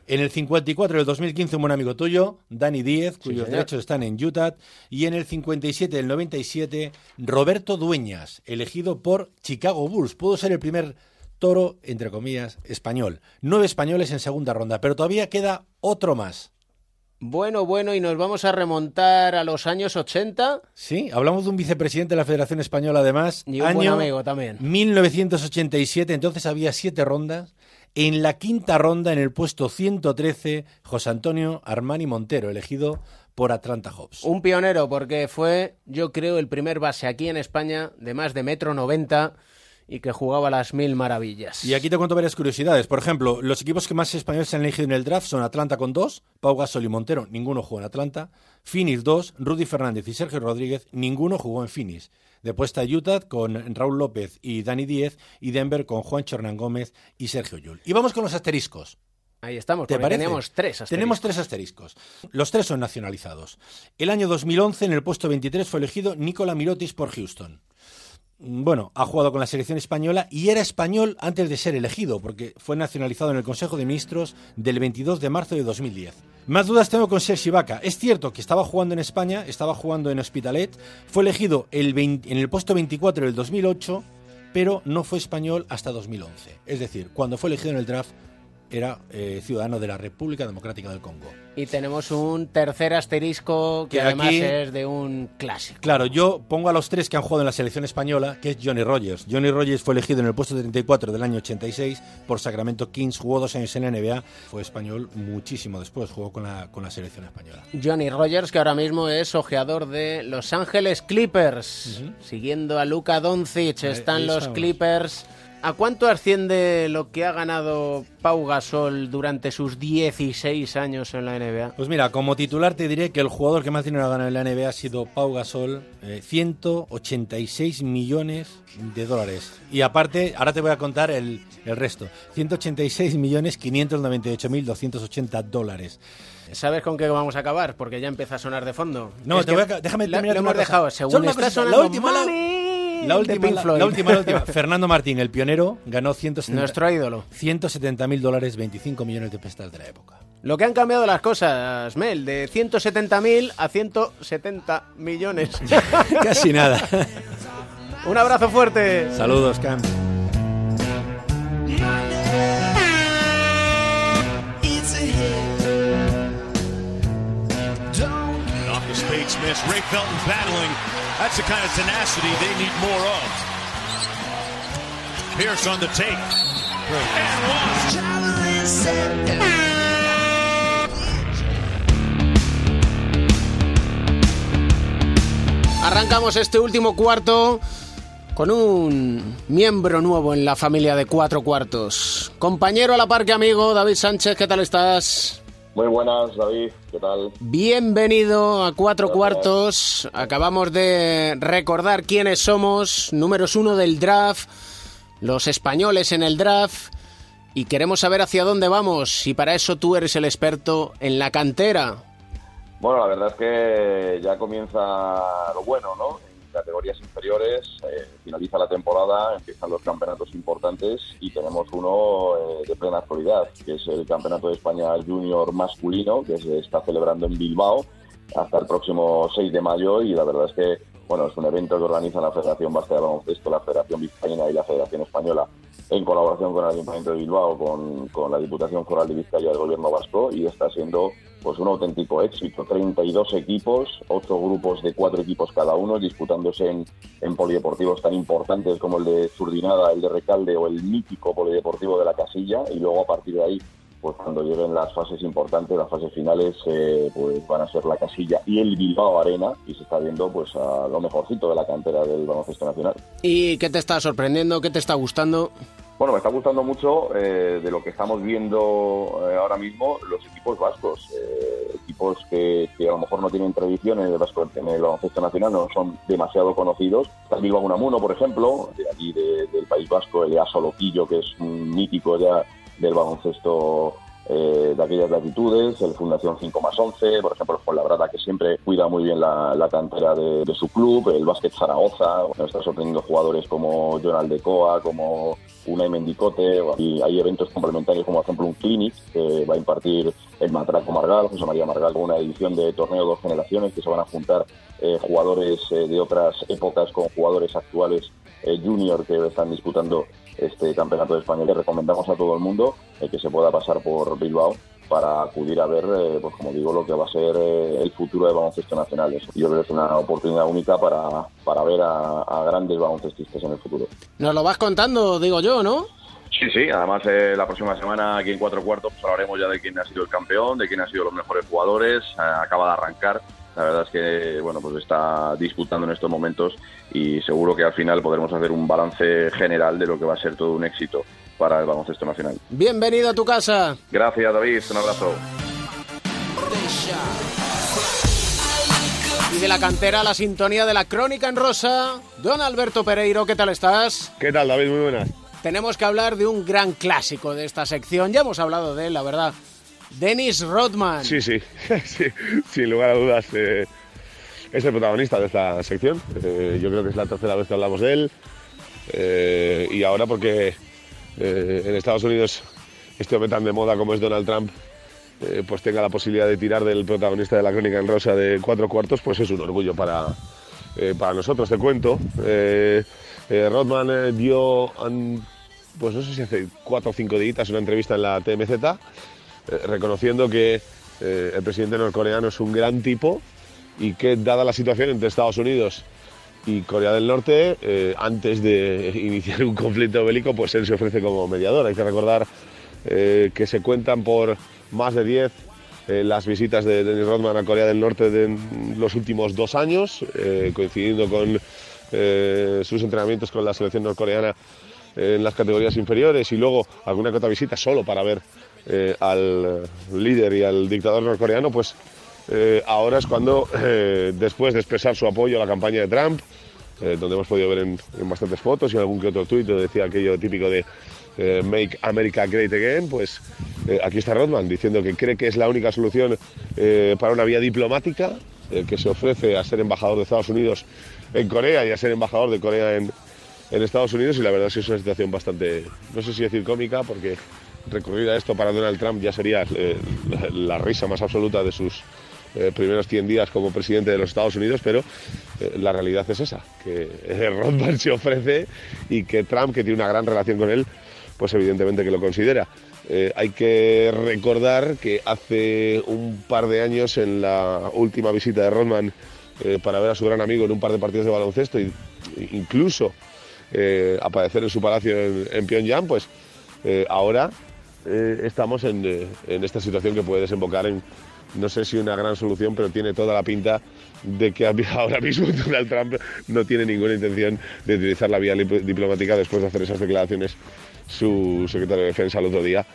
En el 54 del 2015, un buen amigo tuyo, Dani Díez, cuyos derechos están en Utah. Y en el 57 del 97, Roberto Dueñas, elegido por Chicago Bulls. Pudo ser el primer toro, entre comillas, español. Nueve españoles en segunda ronda, pero todavía queda otro más. Bueno, bueno, y nos vamos a remontar a los años 80. Sí, hablamos de un vicepresidente de la Federación Española, además. Y un año buen amigo también. 1987, entonces había siete rondas. En la quinta ronda, en el puesto 113, José Antonio Armani Montero, elegido por Atlanta Hawks. Un pionero porque fue, yo creo, el primer base aquí en España de más de metro 90 y que jugaba las mil maravillas. Y aquí te cuento varias curiosidades. Por ejemplo, los equipos que más españoles se han elegido en el draft son Atlanta con dos, Pau Gasol y Montero, ninguno jugó en Atlanta. Phoenix dos, Rudy Fernández y Sergio Rodríguez, ninguno jugó en Phoenix. Después está Utah con Raúl López y Dani Díez y Denver con Juan Hernán Gómez y Sergio Yul. Y vamos con los asteriscos. Ahí estamos, ¿Te porque parece? teníamos tres asteriscos. Tenemos tres asteriscos. Los tres son nacionalizados. El año 2011, en el puesto 23, fue elegido Nicola Mirotis por Houston. Mm, Bueno, ha jugado con la selección española y era español antes de ser elegido, porque fue nacionalizado en el Consejo de Ministros del 22 de marzo de 2010. Más dudas tengo con Sergi Vaca. Es cierto que estaba jugando en España, estaba jugando en Hospitalet, fue elegido el 20 en el puesto 24 del 2008, pero no fue español hasta 2011. Es decir, cuando fue elegido en el draft era eh, ciudadano de la República Democrática del Congo. Y tenemos un tercer asterisco que Que además aquí- es de un clásico. Claro, yo pongo a los tres que han jugado en la selección española, que es Johnny Rogers. Johnny Rogers fue elegido en el puesto 34 del año 86 por Sacramento Kings, jugó dos años en la NBA, fue español muchísimo después, jugó con la, con la selección española. Johnny Rogers, que ahora mismo es ojeador de Los Ángeles Clippers. Siguiendo a Luka Doncic, están ahí los. Clippers ¿A cuánto asciende lo que ha ganado Pau Gasol durante sus 16 años en la NBA? Pues mira, como titular te diré que el jugador que más dinero ha ganado en la NBA ha sido Pau Gasol, eh, 186 millones de dólares. Y aparte, ahora te voy a contar el, el resto, 186 millones 598 mil 280 dólares. ¿Sabes con qué vamos a acabar? Porque ya empieza a sonar de fondo. No, te voy a, déjame la- terminar Lo hemos cosa. dejado, según está sonando la última, la- La última, Pink la, Floyd. la última, la última. Fernando Martín, el pionero, ganó 170, Nuestro ídolo. 170 mil dólares, 25 millones de pesetas de la época. Lo que han cambiado las cosas, Mel, de 170.000 a 170 millones. Casi nada. Un abrazo fuerte. Saludos, Cam. Ray Felton's battling. That's the kind of tenacity they need more of. Pierce on the take. Arrancamos este último cuarto con un miembro nuevo en la familia de cuatro cuartos. Compañero a la par que amigo, David Sánchez, ¿qué tal estás? Muy buenas, David. ¿Qué tal? Bienvenido a Cuatro Cuartos. Acabamos de recordar quiénes somos, números uno del draft, los españoles en el draft, y queremos saber hacia dónde vamos. Y para eso tú eres el experto en la cantera. Bueno, la verdad es que ya comienza lo bueno, ¿no? Categorías inferiores, eh, finaliza la temporada, empiezan los campeonatos importantes y tenemos uno eh, de plena actualidad, que es el Campeonato de España Junior masculino, que se está celebrando en Bilbao hasta el próximo 6 de mayo y la verdad es que, bueno, es un evento que organiza la Federación Vasca de Baloncesto, la Federación Vizcaína y la Federación Española en colaboración con el Ayuntamiento de Bilbao, con, con la Diputación Foral de Vizcaya del Gobierno Vasco y está siendo pues un auténtico éxito. 32 equipos, ocho grupos de cuatro equipos cada uno, disputándose en, en polideportivos tan importantes como el de Zurdinada, el de Recalde o el mítico polideportivo de la Casilla y luego a partir de ahí pues cuando lleguen las fases importantes, las fases finales, eh, pues van a ser la Casilla y el Bilbao Arena y se está viendo pues a lo mejorcito de la cantera del baloncesto nacional. ¿Y qué te está sorprendiendo? ¿Qué te está gustando? Bueno, me está gustando mucho eh, de lo que estamos viendo eh, ahora mismo los equipos vascos, eh, equipos que, que a lo mejor no tienen tradición en el, vasco, en el baloncesto nacional, no son demasiado conocidos. El Bilbao Unamuno, por ejemplo, de aquí de- del País Vasco, el Aso Loquillo, que es un mítico ya del baloncesto eh, de aquellas latitudes, el Fundación 5 más 11, por ejemplo, el Fuenlabrada, que siempre cuida muy bien la, cantera de, su club, el Básquet Zaragoza, nos está sorprendiendo jugadores como Jonal de Coa, como Unai Mendicote, y hay eventos complementarios como por ejemplo un clinic que va a impartir el Matraco Margal, José María Margal, con una edición de torneo dos generaciones que se van a juntar eh, jugadores eh, de otras épocas con jugadores actuales junior que están disputando este campeonato de España. Le recomendamos a todo el mundo eh, que se pueda pasar por Bilbao para acudir a ver, eh, pues como digo, lo que va a ser eh, el futuro del baloncesto nacional. Eso, Yo creo que es una oportunidad única para, para ver a, a grandes baloncestistas en el futuro. Nos lo vas contando, digo yo, ¿no? Sí, sí, además eh, la próxima semana aquí en Cuatro Cuartos pues, hablaremos ya de quién ha sido el campeón, de quién han sido los mejores jugadores, eh, acaba de arrancar, la verdad es que bueno pues está disputando en estos momentos y seguro que al final podremos hacer un balance general de lo que va a ser todo un éxito para el baloncesto nacional. Bienvenido a tu casa. Gracias David, un abrazo. Y de la cantera a la sintonía de la crónica en rosa, don Alberto Pereiro, ¿qué tal estás? ¿Qué tal, David? Muy buenas. Tenemos que hablar de un gran clásico de esta sección, ya hemos hablado de él, la verdad. Dennis Rodman. Sí, sí, sí, sin lugar a dudas. eh, es el protagonista de esta sección. Eh, yo creo que es la tercera vez que hablamos de él. Eh, y ahora porque en Estados Unidos este hombre tan de moda como es Donald Trump, pues tenga la posibilidad de tirar del protagonista de la crónica en rosa de cuatro cuartos, pues es un orgullo para, para nosotros. Te cuento. Rodman dio, pues no sé si hace cuatro o cinco días, una entrevista en la TMZ, reconociendo que eh, el presidente norcoreano es un gran tipo y que dada la situación entre Estados Unidos y Corea del Norte, eh, antes de iniciar un conflicto bélico, pues él se ofrece como mediador. Hay que recordar eh, que se cuentan por más de 10 eh, las visitas de Dennis Rodman a Corea del Norte de los últimos dos años, eh, coincidiendo con eh, sus entrenamientos con la selección norcoreana en las categorías inferiores y luego alguna que otra visita solo para ver eh, al líder y al dictador norcoreano, pues eh, ahora es cuando, eh, después de expresar su apoyo a la campaña de Trump, donde hemos podido ver en, bastantes fotos y en algún que otro tuit decía aquello típico de Make America Great Again, pues aquí está Rodman diciendo que cree que es la única solución para una vía diplomática, que se ofrece a ser embajador de Estados Unidos en Corea y a ser embajador de Corea en Estados Unidos y la verdad es que es una situación bastante, no sé si decir cómica, porque recurrir a esto para Donald Trump ya sería eh, la, risa más absoluta de sus eh, primeros 100 días como presidente de los Estados Unidos, pero eh, la realidad es esa, que Rodman se ofrece y que Trump, que tiene una gran relación con él, pues evidentemente que lo considera. Hay que recordar que hace un par de años, en la última visita de Rodman para ver a su gran amigo en un par de partidos de baloncesto, e incluso aparecer en su palacio en, Pyongyang, pues ahora eh, estamos en, eh, en esta situación que puede desembocar en, no sé si una gran solución, pero tiene toda la pinta de que ahora mismo Donald Trump no tiene ninguna intención de utilizar la vía diplomática después de hacer esas declaraciones su secretario de Defensa el otro día,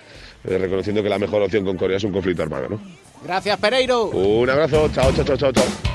eh, reconociendo que la mejor opción con Corea es un conflicto armado. ¿no? Gracias, Pereiro. Un abrazo, chao, chao, chao, chao. chao.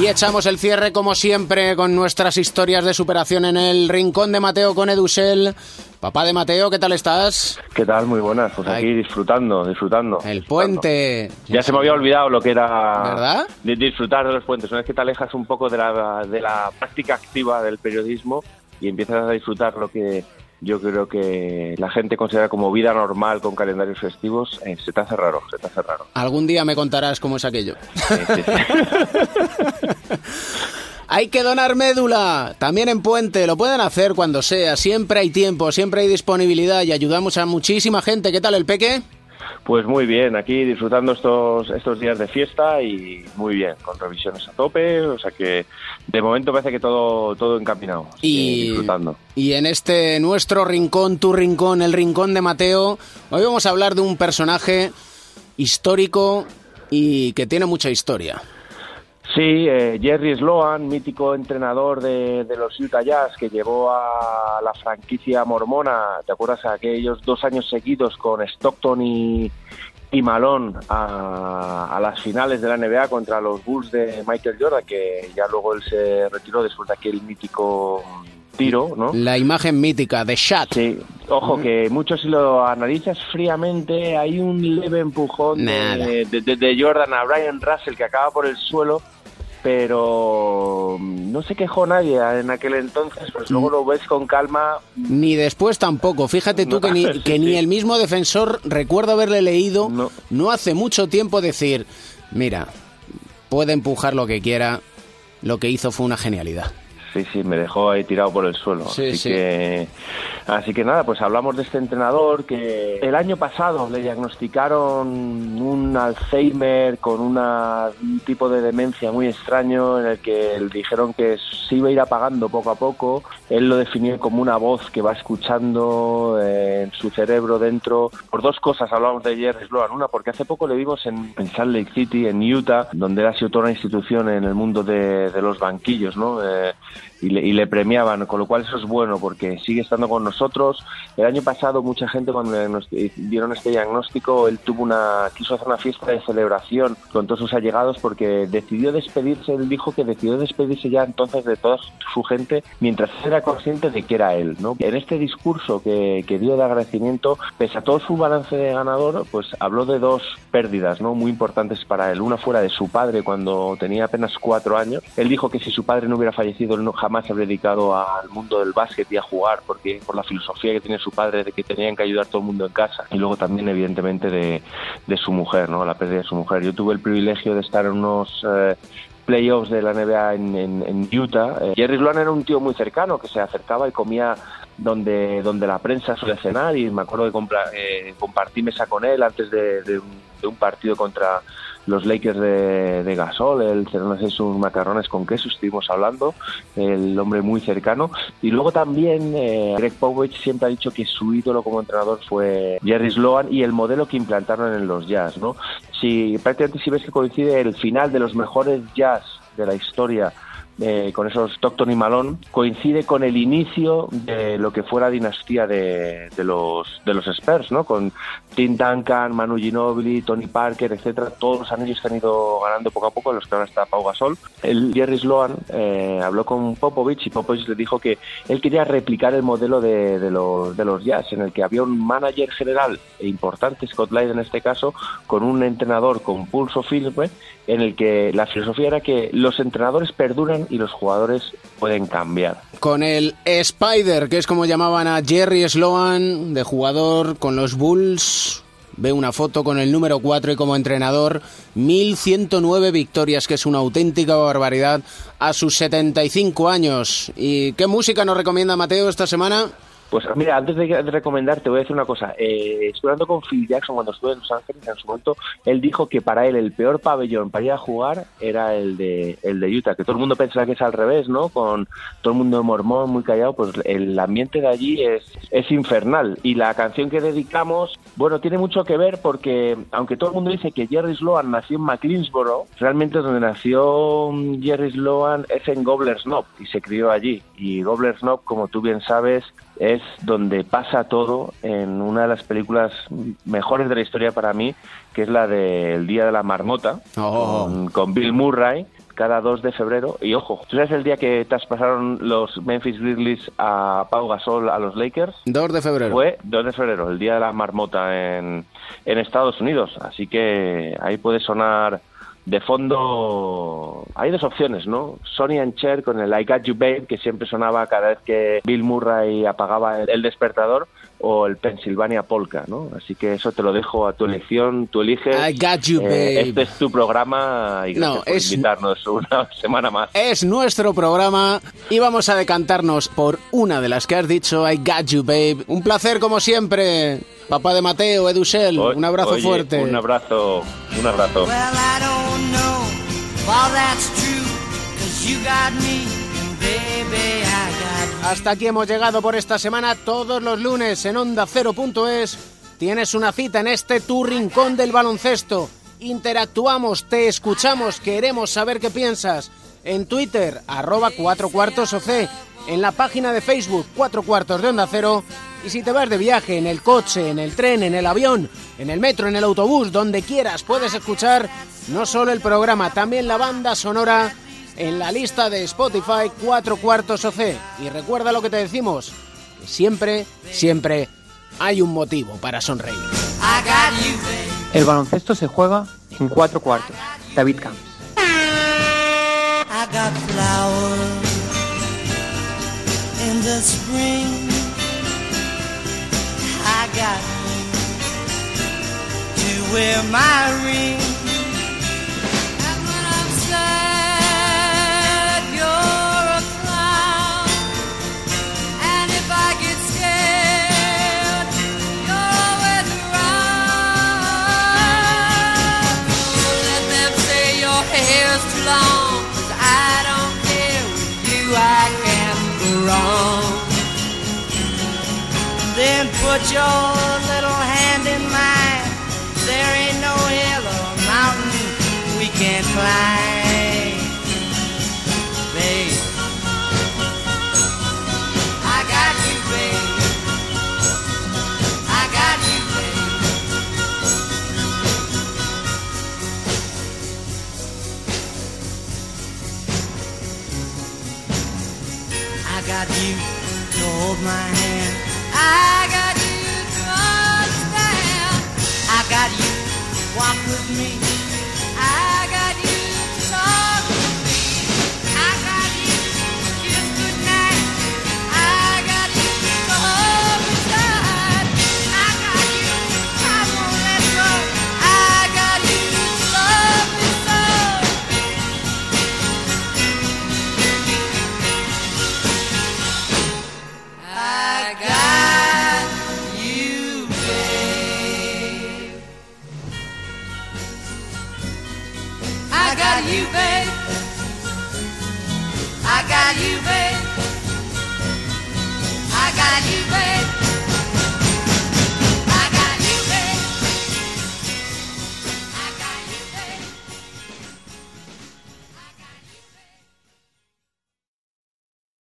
Y echamos el cierre, como siempre, con nuestras historias de superación en el rincón de Mateo con Edusel. Papá de Mateo, ¿qué tal estás? ¿Qué tal? Muy buenas. Pues Ay. aquí disfrutando, disfrutando. El puente. Ya se me había olvidado lo que era ¿Verdad? di- disfrutar de los puentes. Una vez que te alejas un poco de la, de la práctica activa del periodismo y empiezas a disfrutar lo que yo creo que la gente considera como vida normal con calendarios festivos, eh, se te hace raro, se te hace raro. Algún día me contarás cómo es aquello. Hay que donar médula, también en Puente, lo pueden hacer cuando sea, siempre hay tiempo, siempre hay disponibilidad y ayudamos a muchísima gente. ¿Qué tal el peque? Pues muy bien, aquí disfrutando estos, estos días de fiesta y muy bien, con revisiones a tope, o sea que de momento parece que todo, todo encaminado, Y- disfrutando. Y en este nuestro rincón, tu rincón, el rincón de Mateo, hoy vamos a hablar de un personaje histórico y que tiene mucha historia. Sí, eh, Jerry Sloan, mítico entrenador de, de los Utah Jazz que llevó a la franquicia mormona, ¿te acuerdas? Aquellos dos años seguidos con Stockton y, y Malone a, a las finales de la NBA contra los Bulls de Michael Jordan, que ya luego él se retiró después de aquel mítico tiro, ¿no? La imagen mítica de Shaq. Sí, ojo que mucho si lo analizas fríamente hay un leve empujón de- de- de Jordan a Brian Russell que acaba por el suelo, pero mm, no se quejó nadie en aquel entonces, pues luego lo ves con calma. Ni después tampoco. Fíjate tú que, ni, Sí, que ni el mismo defensor, recuerdo haberle leído no. hace mucho tiempo decir, mira, puede empujar lo que quiera, lo que hizo fue una genialidad. Sí, sí, me dejó ahí tirado por el suelo. Sí, así sí. que así que nada, pues hablamos de este entrenador que el año pasado le diagnosticaron un Alzheimer con una, un tipo de demencia muy extraño en el que le dijeron que se iba a ir apagando poco a poco. Él lo definió como una voz que va escuchando eh, en su cerebro dentro. Por dos cosas hablamos de Jerry Sloan. Una, porque hace poco le vimos en, en Salt Lake City, en Utah, donde él ha sido toda una institución en el mundo de, de los banquillos, ¿no? Eh, y le, y le premiaban, con lo cual eso es bueno porque sigue estando con nosotros. El año pasado mucha gente cuando nos- dieron este diagnóstico, él tuvo una quiso hacer una fiesta de celebración con todos sus allegados porque decidió despedirse, él dijo que decidió despedirse ya entonces de toda su gente mientras era consciente de que era él, ¿no? En este discurso que, que dio de agradecimiento, pese a todo su balance de ganador, pues habló de dos pérdidas, ¿no? Muy importantes para él. Una fuera de su padre cuando tenía apenas cuatro años. Él dijo que si su padre no hubiera fallecido, él no jamás se habría dedicado al mundo del básquet y a jugar, porque por la filosofía que tiene su padre de que tenían que ayudar todo el mundo en casa. Y luego también, evidentemente, de, de su mujer, ¿no? La pérdida de su mujer. Yo tuve el privilegio de estar en unos eh, playoffs de la NBA en, en- Utah. Eh, Jerry Sloan era un tío muy cercano que se acercaba y comía donde, donde la prensa suele cenar y me acuerdo de compra- eh, compartí mesa con él antes de, de un, de un partido contra los Lakers de, Gasol, el cenarse sus macarrones con queso, estuvimos hablando, el hombre muy cercano. Y luego también eh, Greg Popovich siempre ha dicho que su ídolo como entrenador fue Jerry Sloan y el modelo que implantaron en los Jazz, ¿no? Si prácticamente si ves que coincide el final de los mejores Jazz de la historia eh, con esos Stockton y Malone, coincide con el inicio de lo que fue la dinastía de, de los de los Spurs, ¿no? Con Tim Duncan, Manu Ginobili, Tony Parker, etcétera, todos los anillos que han ido ganando poco a poco, en los que ahora está Pau Gasol. El Jerry Sloan eh, habló con Popovich y Popovich le dijo que él quería replicar el modelo de, de los de los Jazz, en el que había un manager general e importante, Scott Light en este caso, con un entrenador con pulso firme, en el que la filosofía era que los entrenadores perduran y los jugadores pueden cambiar. Con el Spider, que es como llamaban a Jerry Sloan, de jugador con los Bulls. Ve una foto con el número 4 y como entrenador, 1109 victorias, que es una auténtica barbaridad a sus 75 años. ¿Y qué música nos recomienda Mateo esta semana? Pues mira, antes de, de recomendar, te voy a decir una cosa. Eh, hablando con Phil Jackson cuando estuve en Los Ángeles, en su momento, él dijo que para él el peor pabellón para ir a jugar era el de, el de Utah, que todo el mundo pensaba que es al revés, ¿no? Con todo el mundo mormón, muy callado, pues el ambiente de allí es, infernal. Y la canción que dedicamos, bueno, tiene mucho que ver porque, aunque todo el mundo dice que Jerry Sloan nació en McLeansboro, realmente donde nació Jerry Sloan es en Gobbler's Knob y se crió allí. Y Gobbler's Knob, como tú bien sabes, es donde pasa todo en una de las películas mejores de la historia para mí, que es la del Día de la Marmota, Oh. con, con Bill Murray, cada 2 de febrero. Y ojo, ¿tú sabes el día que traspasaron los Memphis Grizzlies a Pau Gasol a los Lakers? 2 de febrero. Fue 2 de febrero, el Día de la Marmota en, en Estados Unidos. Así que ahí puede sonar de fondo hay dos opciones, ¿no? Sonny and Cher con el I Got You Babe, que siempre sonaba cada vez que Bill Murray apagaba el, despertador, o el Pennsylvania Polka, ¿no? Así que eso te lo dejo a tu elección, tú eliges. I got you, Eh, babe. este es tu programa y gracias No, por es- invitarnos una semana más. Es nuestro programa y vamos a decantarnos por una de las que has dicho, I got you, babe. Un placer como siempre. Papá de Mateo, Edusel, O- un abrazo oye, fuerte. Un abrazo, un abrazo. Well, Hasta aquí hemos llegado por esta semana. Todos los lunes en Onda 0.es tienes una cita en este tu rincón del baloncesto. Interactuamos, te escuchamos, queremos saber qué piensas. En Twitter, arroba 4 cuartos OC. En la página de Facebook, 4 cuartos de Onda Cero. Y si te vas de viaje en el coche, en el tren, en el avión, en el metro, en el autobús, donde quieras, puedes escuchar no solo el programa, también la banda sonora en la lista de Spotify 4 cuartos OC. Y recuerda lo que te decimos, que siempre, siempre hay un motivo para sonreír. El baloncesto se juega en cuatro cuartos. David Camps. The spring. I got to wear my ring. Put your little hand in mine. There ain't no hill or mountain we can't climb. Babe, I got you, babe. I got you, babe. I got you to hold my hand. I walk with me.